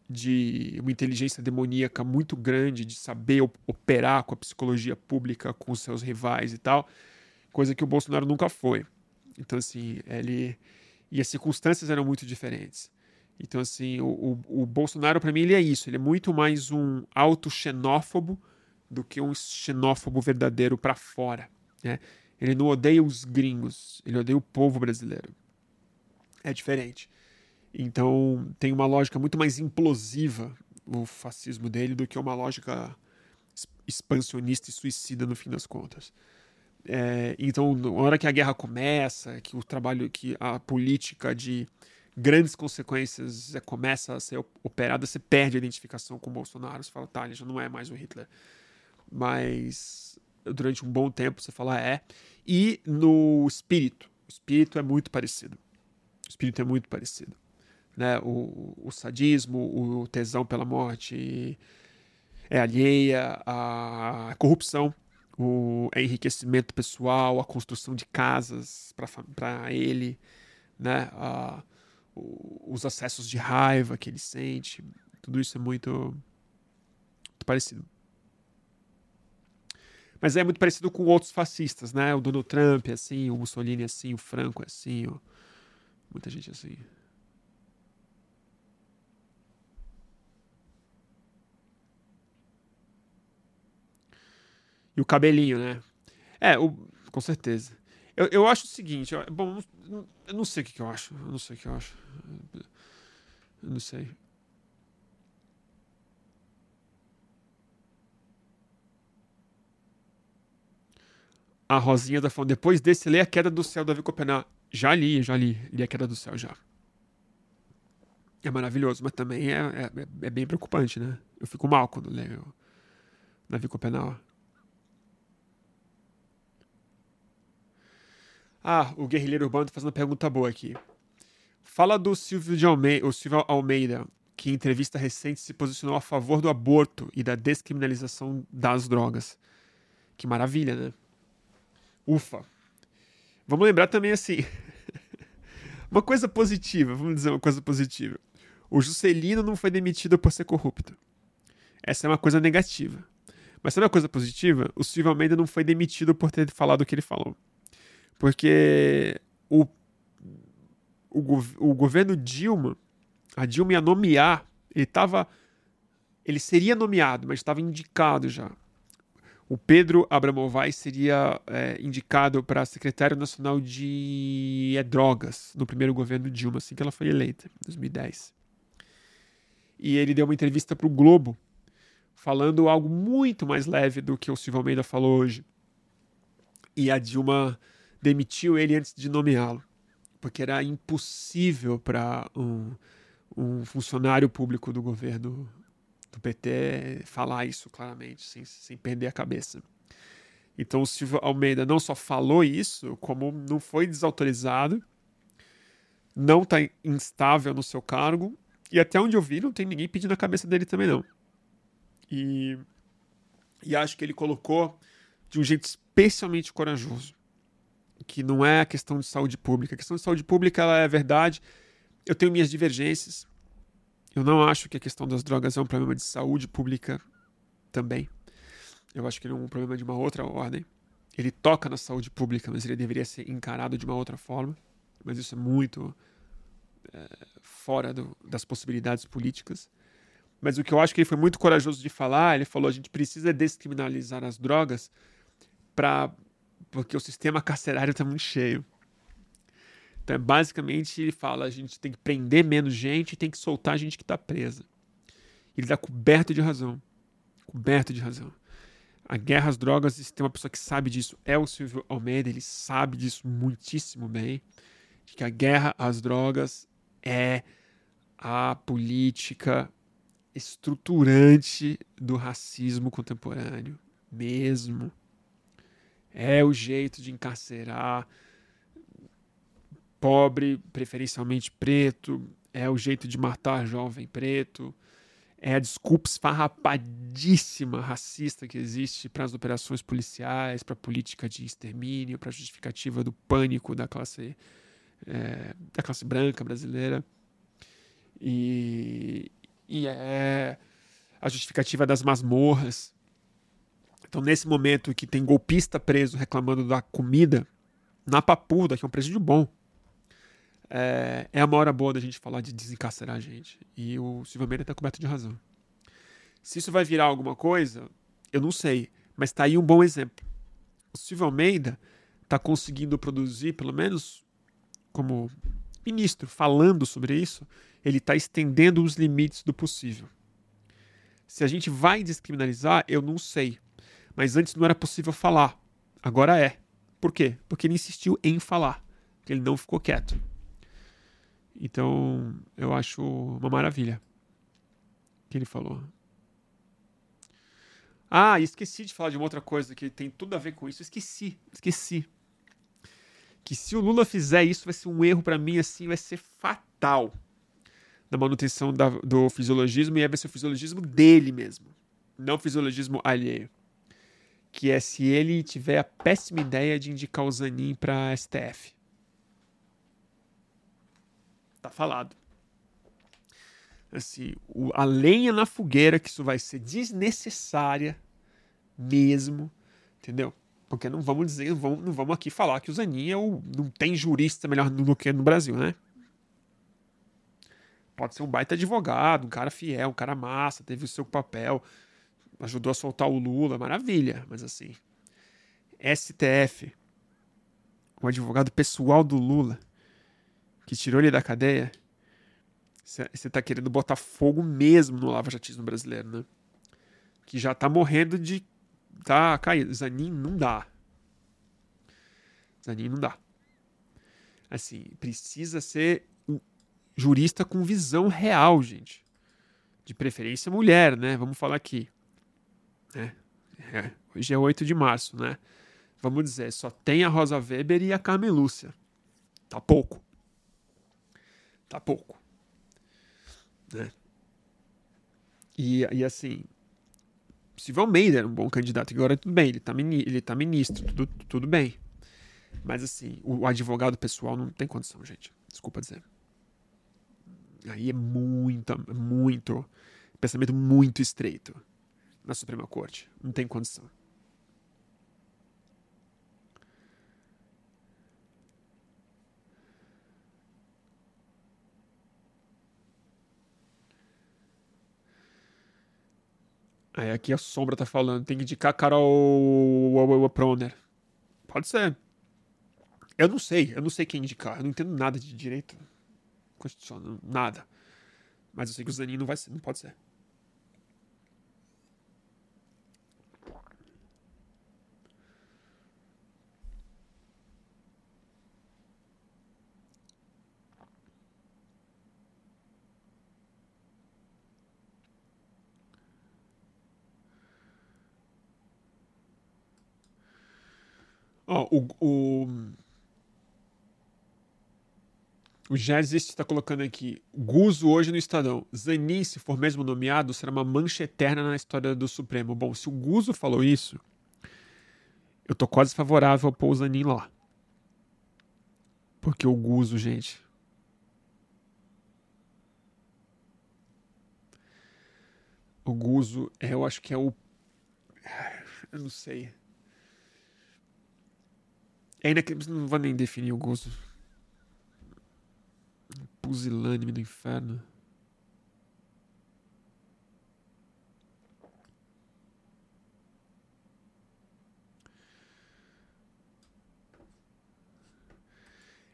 Speaker 1: de uma inteligência demoníaca muito grande, de saber operar com a psicologia pública, com os seus rivais e tal, coisa que o Bolsonaro nunca foi. Então, assim, ele. E as circunstâncias eram muito diferentes. Então, assim, o, o, o Bolsonaro, para mim, ele é isso. Ele é muito mais um auto-xenófobo do que um xenófobo verdadeiro para fora. Né? Ele não odeia os gringos, ele odeia o povo brasileiro. É diferente. Então, tem uma lógica muito mais implosiva o fascismo dele do que uma lógica expansionista e suicida no fim das contas. É, então, na hora que a guerra começa, que o trabalho, que a política de grandes consequências começa a ser operada, você perde a identificação com o Bolsonaro. Você fala, tá, ele já não é mais o Hitler. Mas durante um bom tempo você fala, é. E no espírito. O espírito é muito parecido. O espírito é muito parecido. Né? O, o sadismo, o tesão pela morte é alheia, a corrupção o enriquecimento pessoal, a construção de casas para ele, né? A, os acessos de raiva que ele sente, tudo isso é muito, muito parecido. Mas é muito parecido com outros fascistas, né? O Donald Trump é assim, o Mussolini é assim, o Franco é assim, ó. muita gente é assim. E o cabelinho, né? É, o, com certeza. Eu, eu acho o seguinte, bom, eu não sei o que, que eu acho. Eu não sei o que eu acho. Eu não sei. A Rosinha da falando, depois desse, lê A Queda do Céu, Davi Copenhague. Já li, já li. Li A Queda do Céu, já. É maravilhoso, mas também é, é, é bem preocupante, né? Eu fico mal quando leio Davi Copenhague. Ah, o Guerrilheiro Urbano tá fazendo uma pergunta boa aqui. Fala do Silvio, de o Silvio Almeida, que em entrevista recente se posicionou a favor do aborto e da descriminalização das drogas. Que maravilha, né? Ufa. Vamos lembrar também assim. *laughs* uma coisa positiva, vamos dizer uma coisa positiva. O Juscelino não foi demitido por ser corrupto. Essa é uma coisa negativa. Mas sabe uma coisa positiva? O Silvio Almeida não foi demitido por ter falado o que ele falou. Porque o, o, o governo Dilma, a Dilma ia nomear, ele estava. Ele seria nomeado, mas estava indicado já. O Pedro Abramovay seria é, indicado para secretário nacional de é, drogas no primeiro governo Dilma, assim que ela foi eleita, em 2010. E ele deu uma entrevista para o Globo, falando algo muito mais leve do que o Silvio Almeida falou hoje. E a Dilma demitiu ele antes de nomeá-lo, porque era impossível para um, um funcionário público do governo do PT falar isso claramente, sem, sem perder a cabeça. Então o Silvio Almeida não só falou isso, como não foi desautorizado, não está instável no seu cargo, e até onde eu vi, não tem ninguém pedindo a cabeça dele também, não. E, e acho que ele colocou de um jeito especialmente corajoso que não é a questão de saúde pública. A questão de saúde pública ela é verdade. Eu tenho minhas divergências. Eu não acho que a questão das drogas é um problema de saúde pública também. Eu acho que ele é um problema de uma outra ordem. Ele toca na saúde pública, mas ele deveria ser encarado de uma outra forma. Mas isso é muito é, fora do, das possibilidades políticas. Mas o que eu acho que ele foi muito corajoso de falar, ele falou: a gente precisa descriminalizar as drogas para porque o sistema carcerário está muito cheio. Então, basicamente, ele fala: a gente tem que prender menos gente e tem que soltar a gente que está presa. Ele está coberto de razão. Coberto de razão. A guerra às drogas, tem uma pessoa que sabe disso, é o Silvio Almeida. Ele sabe disso muitíssimo bem. De que a guerra às drogas é a política estruturante do racismo contemporâneo. Mesmo é o jeito de encarcerar pobre, preferencialmente preto, é o jeito de matar jovem preto, é a desculpa esfarrapadíssima racista que existe para as operações policiais, para a política de extermínio, para a justificativa do pânico da classe, é, da classe branca brasileira. E, e é a justificativa das masmorras. Então, nesse momento que tem golpista preso reclamando da comida, na Papuda, que é um presídio bom, é, é uma hora boa da gente falar de desencarcerar a gente. E o Silvio Almeida está coberto de razão. Se isso vai virar alguma coisa, eu não sei. Mas está aí um bom exemplo. O Silvio Almeida está conseguindo produzir, pelo menos como ministro, falando sobre isso, ele está estendendo os limites do possível. Se a gente vai descriminalizar, eu não sei. Mas antes não era possível falar. Agora é. Por quê? Porque ele insistiu em falar. Ele não ficou quieto. Então, eu acho uma maravilha que ele falou. Ah, esqueci de falar de uma outra coisa que tem tudo a ver com isso. Esqueci, esqueci. Que se o Lula fizer isso, vai ser um erro para mim, assim, vai ser fatal na manutenção da, do fisiologismo e vai ser o fisiologismo dele mesmo, não o fisiologismo alheio. Que é se ele tiver a péssima ideia de indicar o Zanin para STF. Tá falado. Assim, o, a lenha na fogueira que isso vai ser desnecessária mesmo, entendeu? Porque não vamos dizer, não vamos, não vamos aqui falar que o Zanin é o, não tem jurista melhor do que no Brasil, né? Pode ser um baita advogado, um cara fiel, um cara massa, teve o seu papel, ajudou a soltar o Lula, maravilha. Mas assim, STF, o advogado pessoal do Lula, que tirou ele da cadeia, você tá querendo botar fogo mesmo no lava-jatismo brasileiro, né? Que já tá morrendo de. Tá caído. Zanin não dá. Zanin não dá. Assim, precisa ser um jurista com visão real, gente. De preferência mulher, né? Vamos falar aqui. É. É. Hoje é 8 de março, né? Vamos dizer, só tem a Rosa Weber e a Carmen Lúcia. Tá pouco tá pouco. Né? E, e assim, Silvio Almeida era um bom candidato, agora tudo bem, ele tá, ele tá ministro, tudo, tudo bem. Mas assim, o advogado pessoal não tem condição, gente. Desculpa dizer. Aí é muito, muito, pensamento muito estreito na Suprema Corte. Não tem condição. Aí aqui a Sombra tá falando, tem que indicar Carol Proner. Pode ser. Eu não sei, eu não sei quem indicar. Eu não entendo nada de direito constitucional, nada. Mas eu sei que o Zanin não vai ser, não pode ser. Ó, o, o, está colocando aqui. Guzo hoje no Estadão. Zanin, se for mesmo nomeado, será uma mancha eterna na história do Supremo. Bom, se o Guzo falou isso, eu tô quase favorável ao pôr o Zanin lá. Porque o Guzo, gente. O Guzo, é, eu acho que é o. Eu não sei. Ainda que não vou nem definir o gosto. Pusilânime do inferno.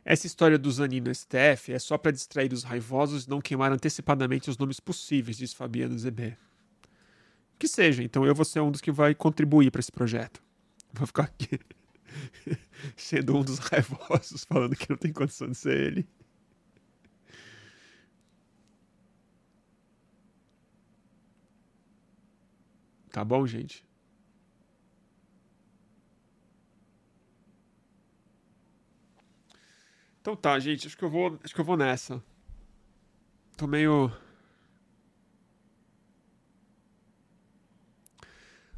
Speaker 1: Essa história do Zanin no STF é só para distrair os raivosos e não queimar antecipadamente os nomes possíveis, diz Fabiano ZB. Que seja, então eu vou ser um dos que vai contribuir para esse projeto. Vou ficar aqui. *laughs* sendo um dos raivosos, falando que não tem condição de ser ele. Tá bom, gente? Então tá, gente, acho que eu vou, acho que eu vou nessa. tô meio.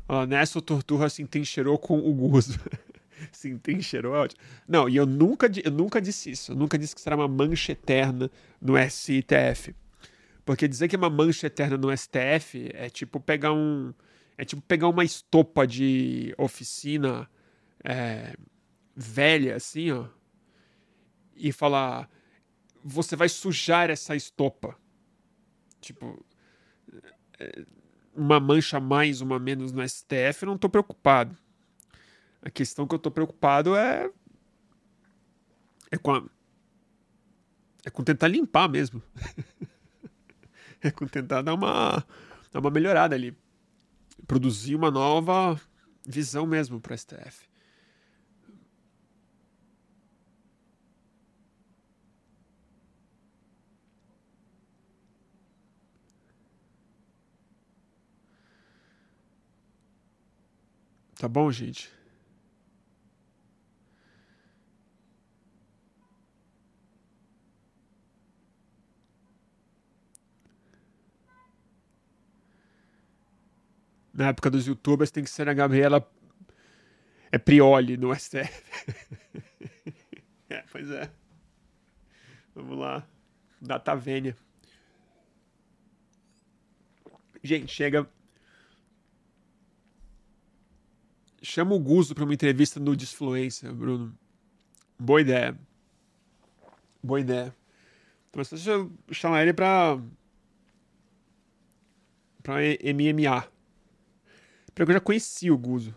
Speaker 1: Ó, nessa o Torturra se entrincheirou com o Guzo. *laughs* *laughs* entrincheirou, é ótimo. Não, e eu nunca, eu nunca disse isso. Eu nunca disse que será uma mancha eterna no STF. Porque dizer que é uma mancha eterna no STF é tipo pegar um. É tipo pegar uma estopa de oficina é, velha, assim, ó. E falar. Você vai sujar essa estopa. Tipo. É, uma mancha mais, uma menos no STF, eu não tô preocupado. A questão que eu tô preocupado é. É com a, É com tentar limpar mesmo. *laughs* é com tentar dar uma, dar uma melhorada ali. Produzir uma nova visão mesmo para STF. Tá bom, gente? Na época dos youtubers tem que ser a Gabriela é Prioli no STF. *laughs* é, pois é. Vamos lá. Data vênia. Gente, chega. Chama o Guzo para uma entrevista no Disfluência, Bruno. Boa ideia. Boa ideia. Mas deixa eu chamar ele pra. pra MMA. Porque eu já conheci o Guzo.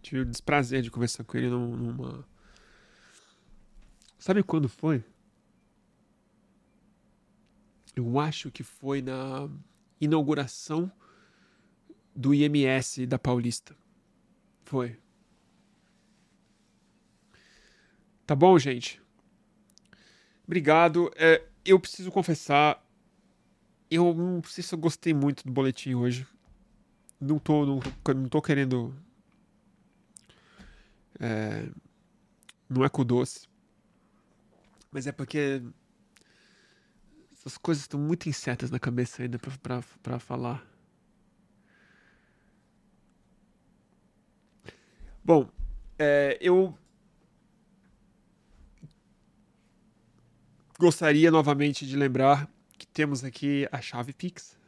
Speaker 1: Tive o desprazer de conversar com ele numa. Sabe quando foi? Eu acho que foi na inauguração do IMS da Paulista. Foi. Tá bom, gente? Obrigado. É, eu preciso confessar. Eu não sei se eu gostei muito do boletim hoje não tô, não, não tô querendo. É, não é com doce. Mas é porque essas coisas estão muito incertas na cabeça ainda para falar. Bom, é, eu gostaria novamente de lembrar que temos aqui a chave Pix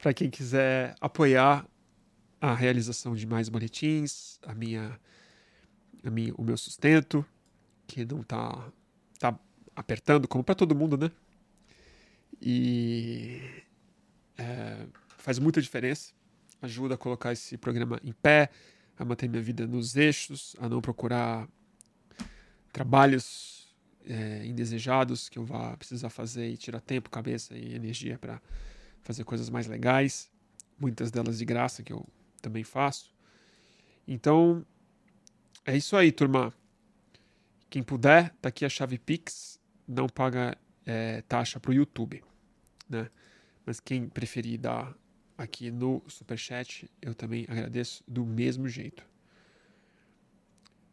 Speaker 1: para quem quiser apoiar a realização de mais boletins, a minha, a minha, o meu sustento, que não tá, tá apertando, como para todo mundo, né? E é, faz muita diferença, ajuda a colocar esse programa em pé, a manter minha vida nos eixos, a não procurar trabalhos é, indesejados que eu vá precisar fazer e tirar tempo, cabeça e energia para fazer coisas mais legais, muitas delas de graça que eu também faço. Então, é isso aí, turma. Quem puder, tá aqui a chave Pix, não paga é, taxa para o YouTube, né? Mas quem preferir dar aqui no Superchat, eu também agradeço do mesmo jeito.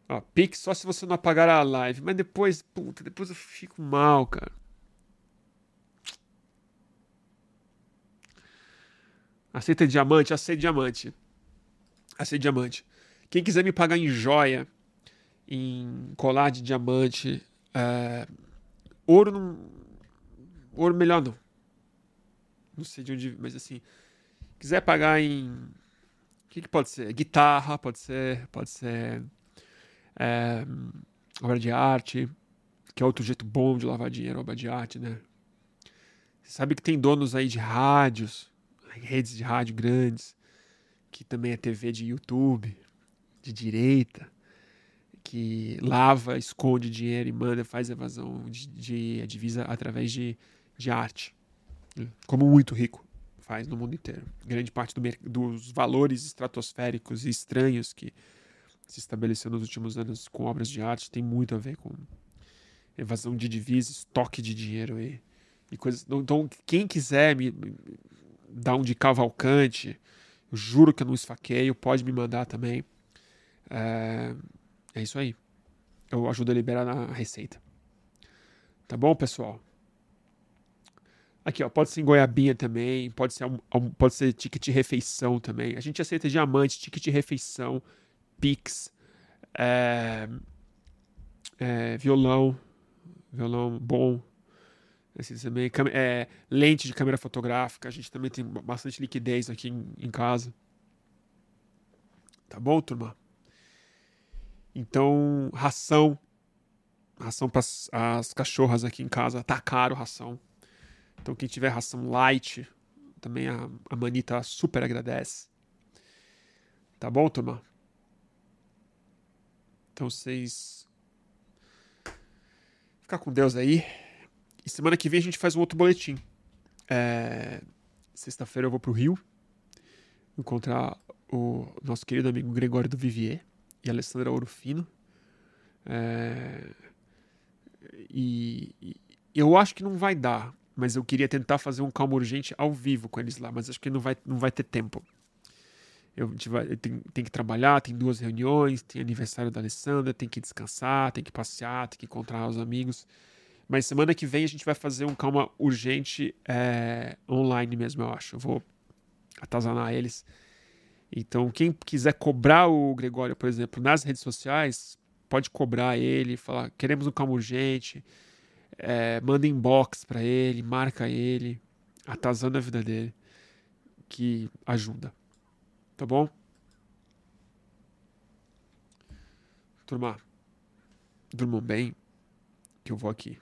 Speaker 1: Ó, Pix só se você não apagar a live, mas depois, puta, depois eu fico mal, cara. Aceita diamante? Aceita diamante a ser diamante. Quem quiser me pagar em joia, em colar de diamante, é, ouro não. Ouro melhor não. Não sei de onde, mas assim. Quiser pagar em. O que, que pode ser? Guitarra, pode ser. Pode ser. É, obra de arte, que é outro jeito bom de lavar dinheiro, obra de arte, né? Você sabe que tem donos aí de rádios, redes de rádio grandes, que também é TV de YouTube, de direita, que lava, esconde dinheiro e manda, faz evasão de, de divisa através de, de arte. Como muito rico faz no mundo inteiro. Grande parte do, dos valores estratosféricos e estranhos que se estabeleceu nos últimos anos com obras de arte tem muito a ver com evasão de divisas, estoque de dinheiro e, e coisas. Então, quem quiser me, me dar um de Cavalcante, eu juro que eu não esfaqueio, pode me mandar também. É, é isso aí. Eu ajudo a liberar a receita. Tá bom, pessoal? Aqui, ó, pode ser em goiabinha também, pode ser, pode ser ticket refeição também. A gente aceita diamante, ticket refeição, Pix, é, é, violão, violão bom, assim, também, é, lente de câmera fotográfica, a gente também tem bastante liquidez aqui em, em casa. Tá bom, turma? Então, ração, ração para as cachorras aqui em casa, tá caro ração. Então, quem tiver ração light, também a, a Manita super agradece. Tá bom, turma? Então, vocês. Ficar com Deus aí. E semana que vem a gente faz um outro boletim. É... Sexta-feira eu vou pro Rio encontrar o nosso querido amigo Gregório do Vivier e Alessandra Orofino. É... E, eu acho que não vai dar, mas eu queria tentar fazer um calmo urgente ao vivo com eles lá, mas acho que não vai, não vai ter tempo. Eu, eu tenho que trabalhar, tem duas reuniões, tem aniversário da Alessandra, tem que descansar, tem que passear, tem que encontrar os amigos. Mas semana que vem a gente vai fazer um calma urgente é, online mesmo, eu acho. Eu vou atazanar eles. Então, quem quiser cobrar o Gregório, por exemplo, nas redes sociais, pode cobrar ele, falar: queremos um calmo urgente é, manda inbox para ele, marca ele, atazando a vida dele, que ajuda. Tá bom? Turma, durmam bem, que eu vou aqui